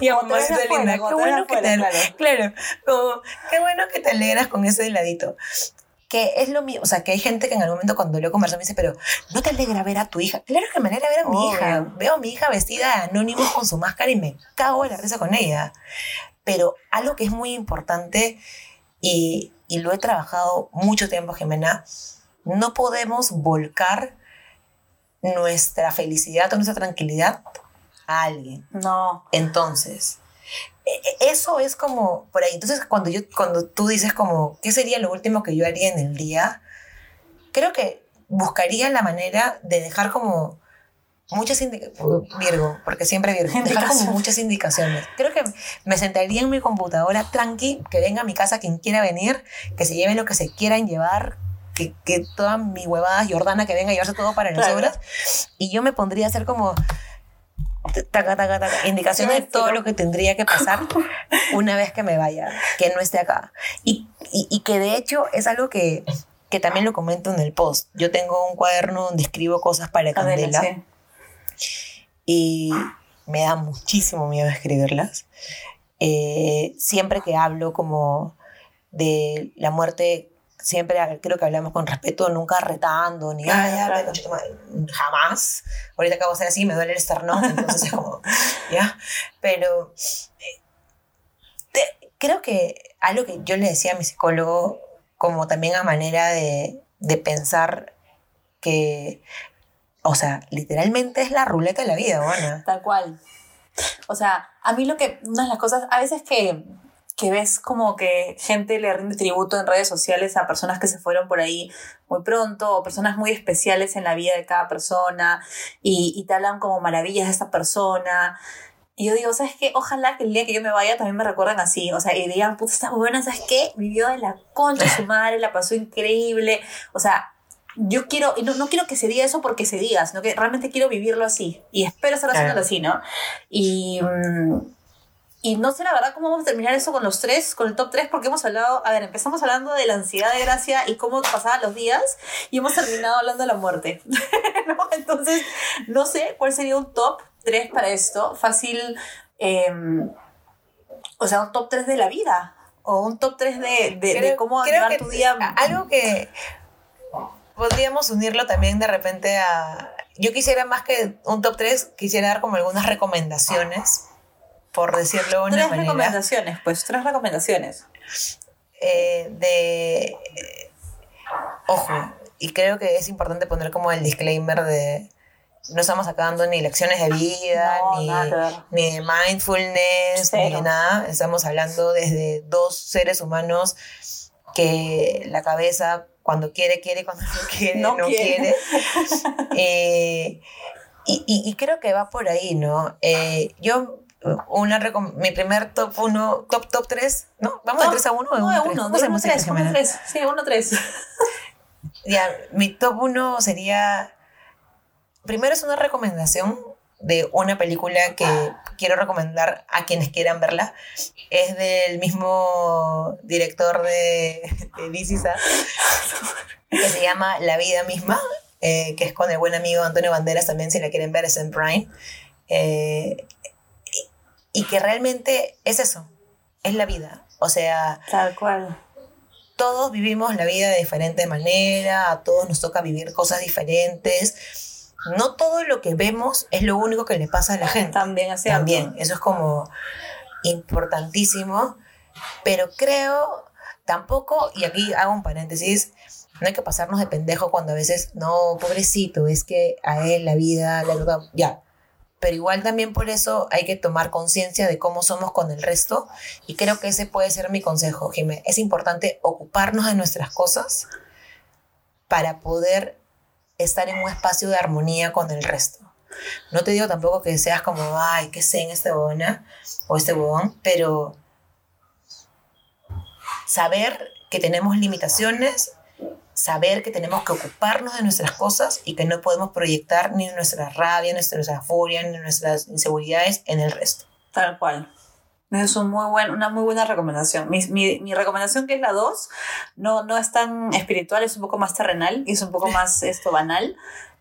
Speaker 4: y
Speaker 3: Como afuera,
Speaker 4: linda, qué bueno que te,
Speaker 3: claro.
Speaker 4: claro, como, qué bueno que te alegras con ese heladito. Que es lo mío, o sea, que hay gente que en algún momento cuando lo converso me dice, pero ¿no te alegra ver a tu hija? Claro que me alegra ver a mi
Speaker 3: Obvio.
Speaker 4: hija. Veo a mi hija vestida de anónimo con su máscara y me cago de la risa con ella. Pero algo que es muy importante y, y lo he trabajado mucho tiempo, Jimena, no podemos volcar nuestra felicidad o nuestra tranquilidad a alguien.
Speaker 3: No.
Speaker 4: Entonces, e- e- eso es como por ahí. Entonces, cuando, yo, cuando tú dices como, ¿qué sería lo último que yo haría en el día? Creo que buscaría la manera de dejar como muchas indicaciones, Virgo, porque siempre Virgo, dejar como muchas indicaciones. Creo que me sentaría en mi computadora tranqui, que venga a mi casa quien quiera venir, que se lleven lo que se quieran llevar, que, que toda mi huevada Jordana que venga a llevarse todo para
Speaker 3: Claro.
Speaker 4: nosotras, y yo me pondría a hacer como taca, taca, taca, indicaciones de todo lo que tendría que pasar una vez que me vaya, que no esté acá. Y, y, y que de hecho es algo que, que también lo comento en el post. Yo tengo un cuaderno donde escribo cosas para Candela
Speaker 3: sí.
Speaker 4: y me da muchísimo miedo escribirlas. Eh, siempre que hablo como de la muerte, siempre creo que hablamos con respeto, nunca retando, ni "Ay, ya,
Speaker 3: claro.
Speaker 4: concha tu madre", jamás. Ahorita acabo de hacer así, me duele el esternón, entonces es como, ya. Pero eh, te- creo que algo que yo le decía a mi psicólogo, como también a manera de, de pensar que, o sea, literalmente es la ruleta de la vida, Juana.
Speaker 3: Tal cual. O sea, a mí lo que, una de las cosas, a veces que, que ves como que gente le rinde tributo en redes sociales a personas que se fueron por ahí muy pronto o personas muy especiales en la vida de cada persona y, y te hablan como maravillas de esta persona. Y yo digo, ¿sabes qué? Ojalá que el día que yo me vaya también me recuerden así. O sea, y digan, puta, está buena, ¿sabes qué? Vivió de la concha su madre, la pasó increíble. O sea, yo quiero, y no, no quiero que se diga eso porque se diga, sino que realmente quiero vivirlo así. Y espero estar haciéndolo así, ¿no? Y, mm, y no sé la verdad cómo vamos a terminar eso con los tres, con el top 3, porque hemos hablado, a ver, empezamos hablando de la ansiedad de gracia y cómo pasaban los días, y hemos terminado hablando de la muerte. ¿no? Entonces, no sé cuál sería un top 3 para esto. Fácil, em, o sea, un top 3 de la vida. O un top 3 de, de, de cómo llevar tu día.
Speaker 4: Algo que podríamos unirlo también de repente a... Yo quisiera más que un top 3, quisiera dar como algunas recomendaciones, por decirlo de una
Speaker 3: Tres
Speaker 4: manera.
Speaker 3: recomendaciones, pues, tres recomendaciones.
Speaker 4: eh, de... ojo, y creo que es importante poner como el disclaimer de... No estamos acá dando ni lecciones de vida,
Speaker 3: No,
Speaker 4: ni,
Speaker 3: nada
Speaker 4: ni de mindfulness,
Speaker 3: Cero.
Speaker 4: ni nada. Estamos hablando desde dos seres humanos que la cabeza cuando quiere, quiere, cuando no quiere, no,
Speaker 3: No quiere.
Speaker 4: quiere. Eh, y, y- y creo que va por ahí, ¿no? Eh, yo, una mi primer top 1, top, top 3, ¿no? ¿Vamos de
Speaker 3: No,
Speaker 4: 3 a 1 o de
Speaker 3: No,
Speaker 4: 1
Speaker 3: de
Speaker 4: a 3?
Speaker 3: uno,
Speaker 4: ¿Cómo
Speaker 3: de uno a
Speaker 4: hacemos
Speaker 3: tres,
Speaker 4: esto,
Speaker 3: uno a
Speaker 4: Jimena?
Speaker 3: tres. Sí, uno a tres.
Speaker 4: Ya, mi top 1 sería. Primero es una recomendación de una película que quiero recomendar a quienes quieran verla. Es del mismo director de, de This Is que se llama La vida misma. eh, que es con el buen amigo Antonio Banderas también, si la quieren ver, es en Prime. Eh, y, que realmente es eso, es la vida. O sea,
Speaker 3: Tal cual.
Speaker 4: todos vivimos la vida de diferente manera, a todos nos toca vivir cosas diferentes. No todo lo que vemos es lo único que le pasa a la gente.
Speaker 3: También cierto.
Speaker 4: También, eso es como importantísimo, pero creo tampoco, y aquí hago un paréntesis, no hay que pasarnos de pendejo cuando a veces, no, pobrecito, es que a él la vida, la verdad, ya. Pero igual también por eso hay que tomar conciencia de cómo somos con el resto y creo que ese puede ser mi consejo, Jimé. Es importante ocuparnos de nuestras cosas para poder estar en un espacio de armonía con el resto. No te digo tampoco que seas como, ay, qué sé en este huevona o este huevón, pero saber que tenemos limitaciones, saber que tenemos que ocuparnos de nuestras cosas y que no podemos proyectar ni nuestra rabia, ni nuestra furia, ni nuestras inseguridades en el resto.
Speaker 3: Tal cual. Es un muy buen, una muy buena recomendación. Mi, mi, mi recomendación, que es la 2, no, no es tan espiritual, es un poco más terrenal y es un poco más esto banal,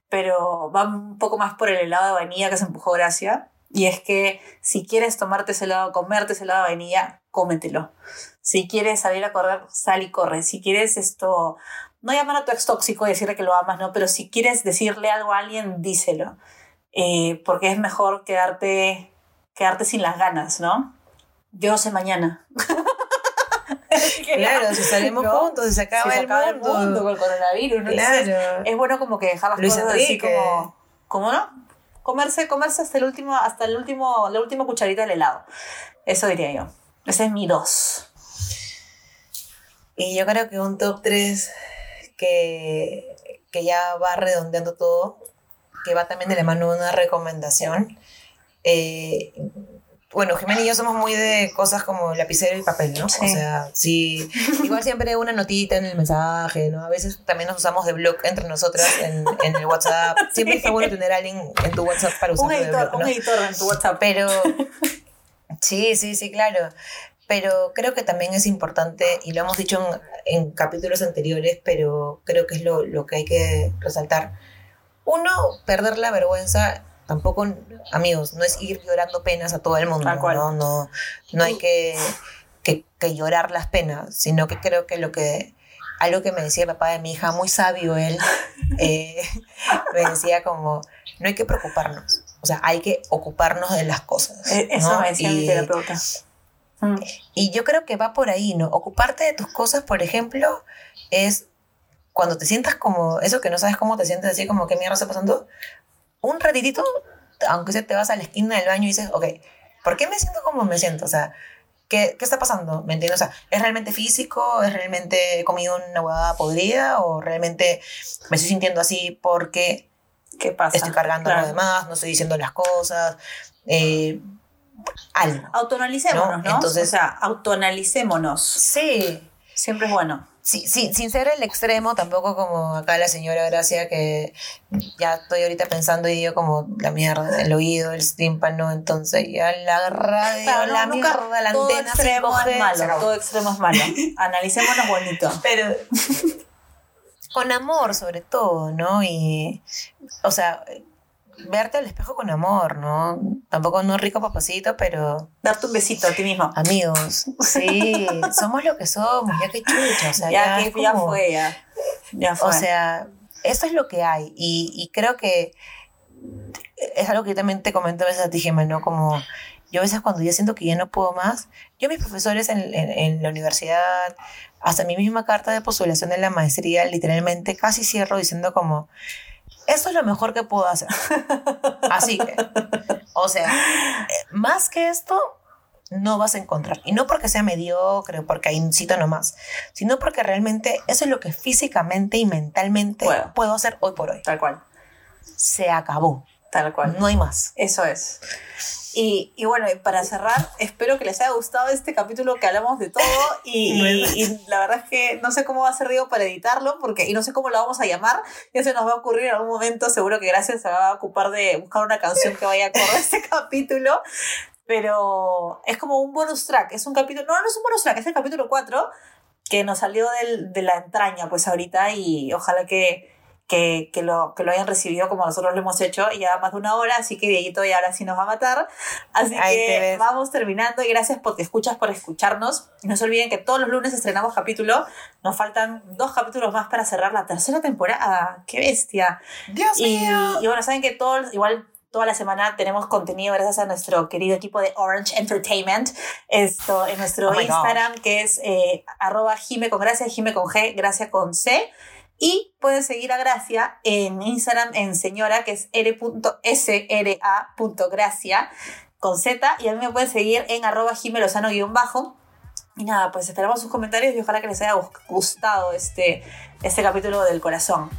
Speaker 3: pero va un poco más por el helado de vainilla que se empujó Gracia. Y es que si quieres tomarte ese helado, comerte ese helado de vainilla, cómetelo. Si quieres salir a correr, sal y corre. Si quieres esto, no llamar a tu ex tóxico y decirle que lo amas, ¿no? Pero si quieres decirle algo a alguien, díselo. Eh, porque es mejor quedarte, quedarte sin las ganas, ¿no? Yo sé mañana.
Speaker 4: Claro, si salimos
Speaker 3: ¿no?
Speaker 4: juntos, si se acaba,
Speaker 3: Si se
Speaker 4: el,
Speaker 3: acaba el
Speaker 4: mundo.
Speaker 3: mundo con el coronavirus, ¿no? Entonces,
Speaker 4: Claro.
Speaker 3: es bueno como que dejar las
Speaker 4: Luis
Speaker 3: cosas así como, ¿cómo no? Comerse, comerse hasta el último, hasta el último, la última cucharita del helado. Eso diría yo. Ese es mi dos.
Speaker 4: Y yo creo que un top 3 que, que ya va redondeando todo, que va también de la mano de una recomendación. Eh, bueno, Jimena y yo somos muy de cosas como lapicero y papel, ¿no?
Speaker 3: Sí.
Speaker 4: O sea, sí, igual siempre una notita en el mensaje, ¿no? A veces también nos usamos de blog entre nosotras en, en el WhatsApp. Siempre está bueno tener a alguien en tu WhatsApp para
Speaker 3: Un
Speaker 4: usarlo de
Speaker 3: editor,
Speaker 4: blog, ¿no?
Speaker 3: un editor en tu WhatsApp.
Speaker 4: Pero sí, sí, sí, claro. Pero creo que también es importante, y lo hemos dicho en, en capítulos anteriores, pero creo que es lo, lo que hay que resaltar. Uno, perder la vergüenza, tampoco, amigos, no es ir llorando penas a todo el mundo. ¿no? No, no hay que, que, que llorar las penas, sino que creo que lo que, algo que me decía el papá de mi hija, muy sabio él, eh, me decía como, no hay que preocuparnos, o sea, hay que ocuparnos de las cosas.
Speaker 3: Eh, Eso
Speaker 4: ¿no?
Speaker 3: me decía mi
Speaker 4: Y-
Speaker 3: terapeuta. Mm.
Speaker 4: y yo creo que va por ahí, ¿no? Ocuparte de tus cosas, por ejemplo, es cuando te sientas como eso que no sabes cómo te sientes, así como qué mierda está pasando, un ratitito, aunque sea te vas a la esquina del baño y dices, ok, ¿por qué me siento como me siento? O sea, ¿qué, qué está pasando? ¿Me entiendes? O sea, ¿es realmente físico? ¿Es realmente he comido una huevada podrida? ¿O realmente me estoy sintiendo así porque
Speaker 3: ¿Qué pasa?
Speaker 4: estoy cargando
Speaker 3: Claro.
Speaker 4: lo demás, no estoy diciendo las cosas? Eh, algo.
Speaker 3: Autoanalicémonos,
Speaker 4: ¿No?
Speaker 3: ¿no?
Speaker 4: Entonces-
Speaker 3: o sea, autoanalicémonos.
Speaker 4: Sí,
Speaker 3: Siempre es bueno.
Speaker 4: Sí, sí, sin ser el extremo, tampoco como acá la señora Gracia, que ya estoy ahorita pensando y digo como la mierda, el oído, el tímpano, entonces ya la radio,
Speaker 3: Claro, no,
Speaker 4: la
Speaker 3: nunca-
Speaker 4: mierda, la
Speaker 3: todo
Speaker 4: antena
Speaker 3: extremo
Speaker 4: 5G,
Speaker 3: es malo. Todo extremo es malo. Analicémonos bonito.
Speaker 4: Pero con amor sobre todo, ¿no? Y, o sea, verte al espejo con amor, ¿no? Tampoco no rico papacito, pero
Speaker 3: Darte un besito a ti mismo.
Speaker 4: amigos, sí, somos lo que somos, ya que chucha, o sea,
Speaker 3: ya,
Speaker 4: ya,
Speaker 3: que ya fue, ya. Ya fue.
Speaker 4: O sea, eso es lo que hay. Y, y creo que es algo que yo también te comento a veces a ti, Gemma, ¿no? Como yo a veces cuando ya siento que ya no puedo más, yo mis profesores en, en- en la universidad, hasta mi misma carta de postulación de la maestría, literalmente casi cierro diciendo como, esto es lo mejor que puedo hacer. Así que, o sea, más que esto, no vas a encontrar. Y no porque sea mediocre porque hay un sitio nomás, sino porque realmente eso es lo que físicamente y mentalmente
Speaker 3: Puedo.
Speaker 4: puedo hacer hoy por hoy.
Speaker 3: Tal cual.
Speaker 4: Se acabó.
Speaker 3: Tal cual.
Speaker 4: No hay más.
Speaker 3: Eso es. Y, y bueno, para cerrar, espero que les haya gustado este capítulo que hablamos de todo y, y- y la verdad es que no sé cómo va a ser Diego para editarlo porque, y no sé cómo lo vamos a llamar, ya se nos va a ocurrir en algún momento, seguro que gracias se va a ocupar de buscar una canción que vaya a correr este capítulo, pero es como un bonus track, es un capítulo, no, no es un bonus track, es el capítulo 4 que nos salió del- de la entraña pues ahorita y ojalá que, que, que, lo, que lo hayan recibido como nosotros lo hemos hecho, ya más de una hora, así que Dieguito ya ahora sí nos va a matar. Así
Speaker 4: Ahí
Speaker 3: que vamos terminando y gracias porque escuchas por escucharnos. No se olviden que todos los lunes estrenamos capítulo, nos faltan dos capítulos más para cerrar la tercera temporada. ¡Qué bestia!
Speaker 4: Dios
Speaker 3: Y,
Speaker 4: mío.
Speaker 3: y bueno, saben que todo, igual toda la semana tenemos contenido gracias a nuestro querido equipo de Orange Entertainment. Esto en nuestro
Speaker 4: Oh
Speaker 3: Instagram, que es eh, arroba Jime con Gracia, Jime con G, Gracia con C. Y pueden seguir a Gracia en Instagram en señora, que es r.sra.gracia con Z. Y a mí me pueden seguir en arroba Jime Lozano guion bajo. Y nada, pues esperamos sus comentarios y ojalá que les haya gustado este, este capítulo del corazón.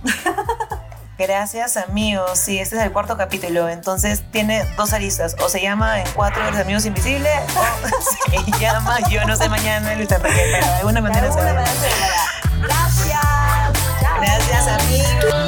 Speaker 4: Gracias amigos, sí, este es el cuarto capítulo, entonces tiene dos aristas, o se llama En cuatro de amigos invisibles, o se llama Yo no sé mañana Luis pero de alguna
Speaker 3: De
Speaker 4: manera se
Speaker 3: alguna manera se Gracias, amigo.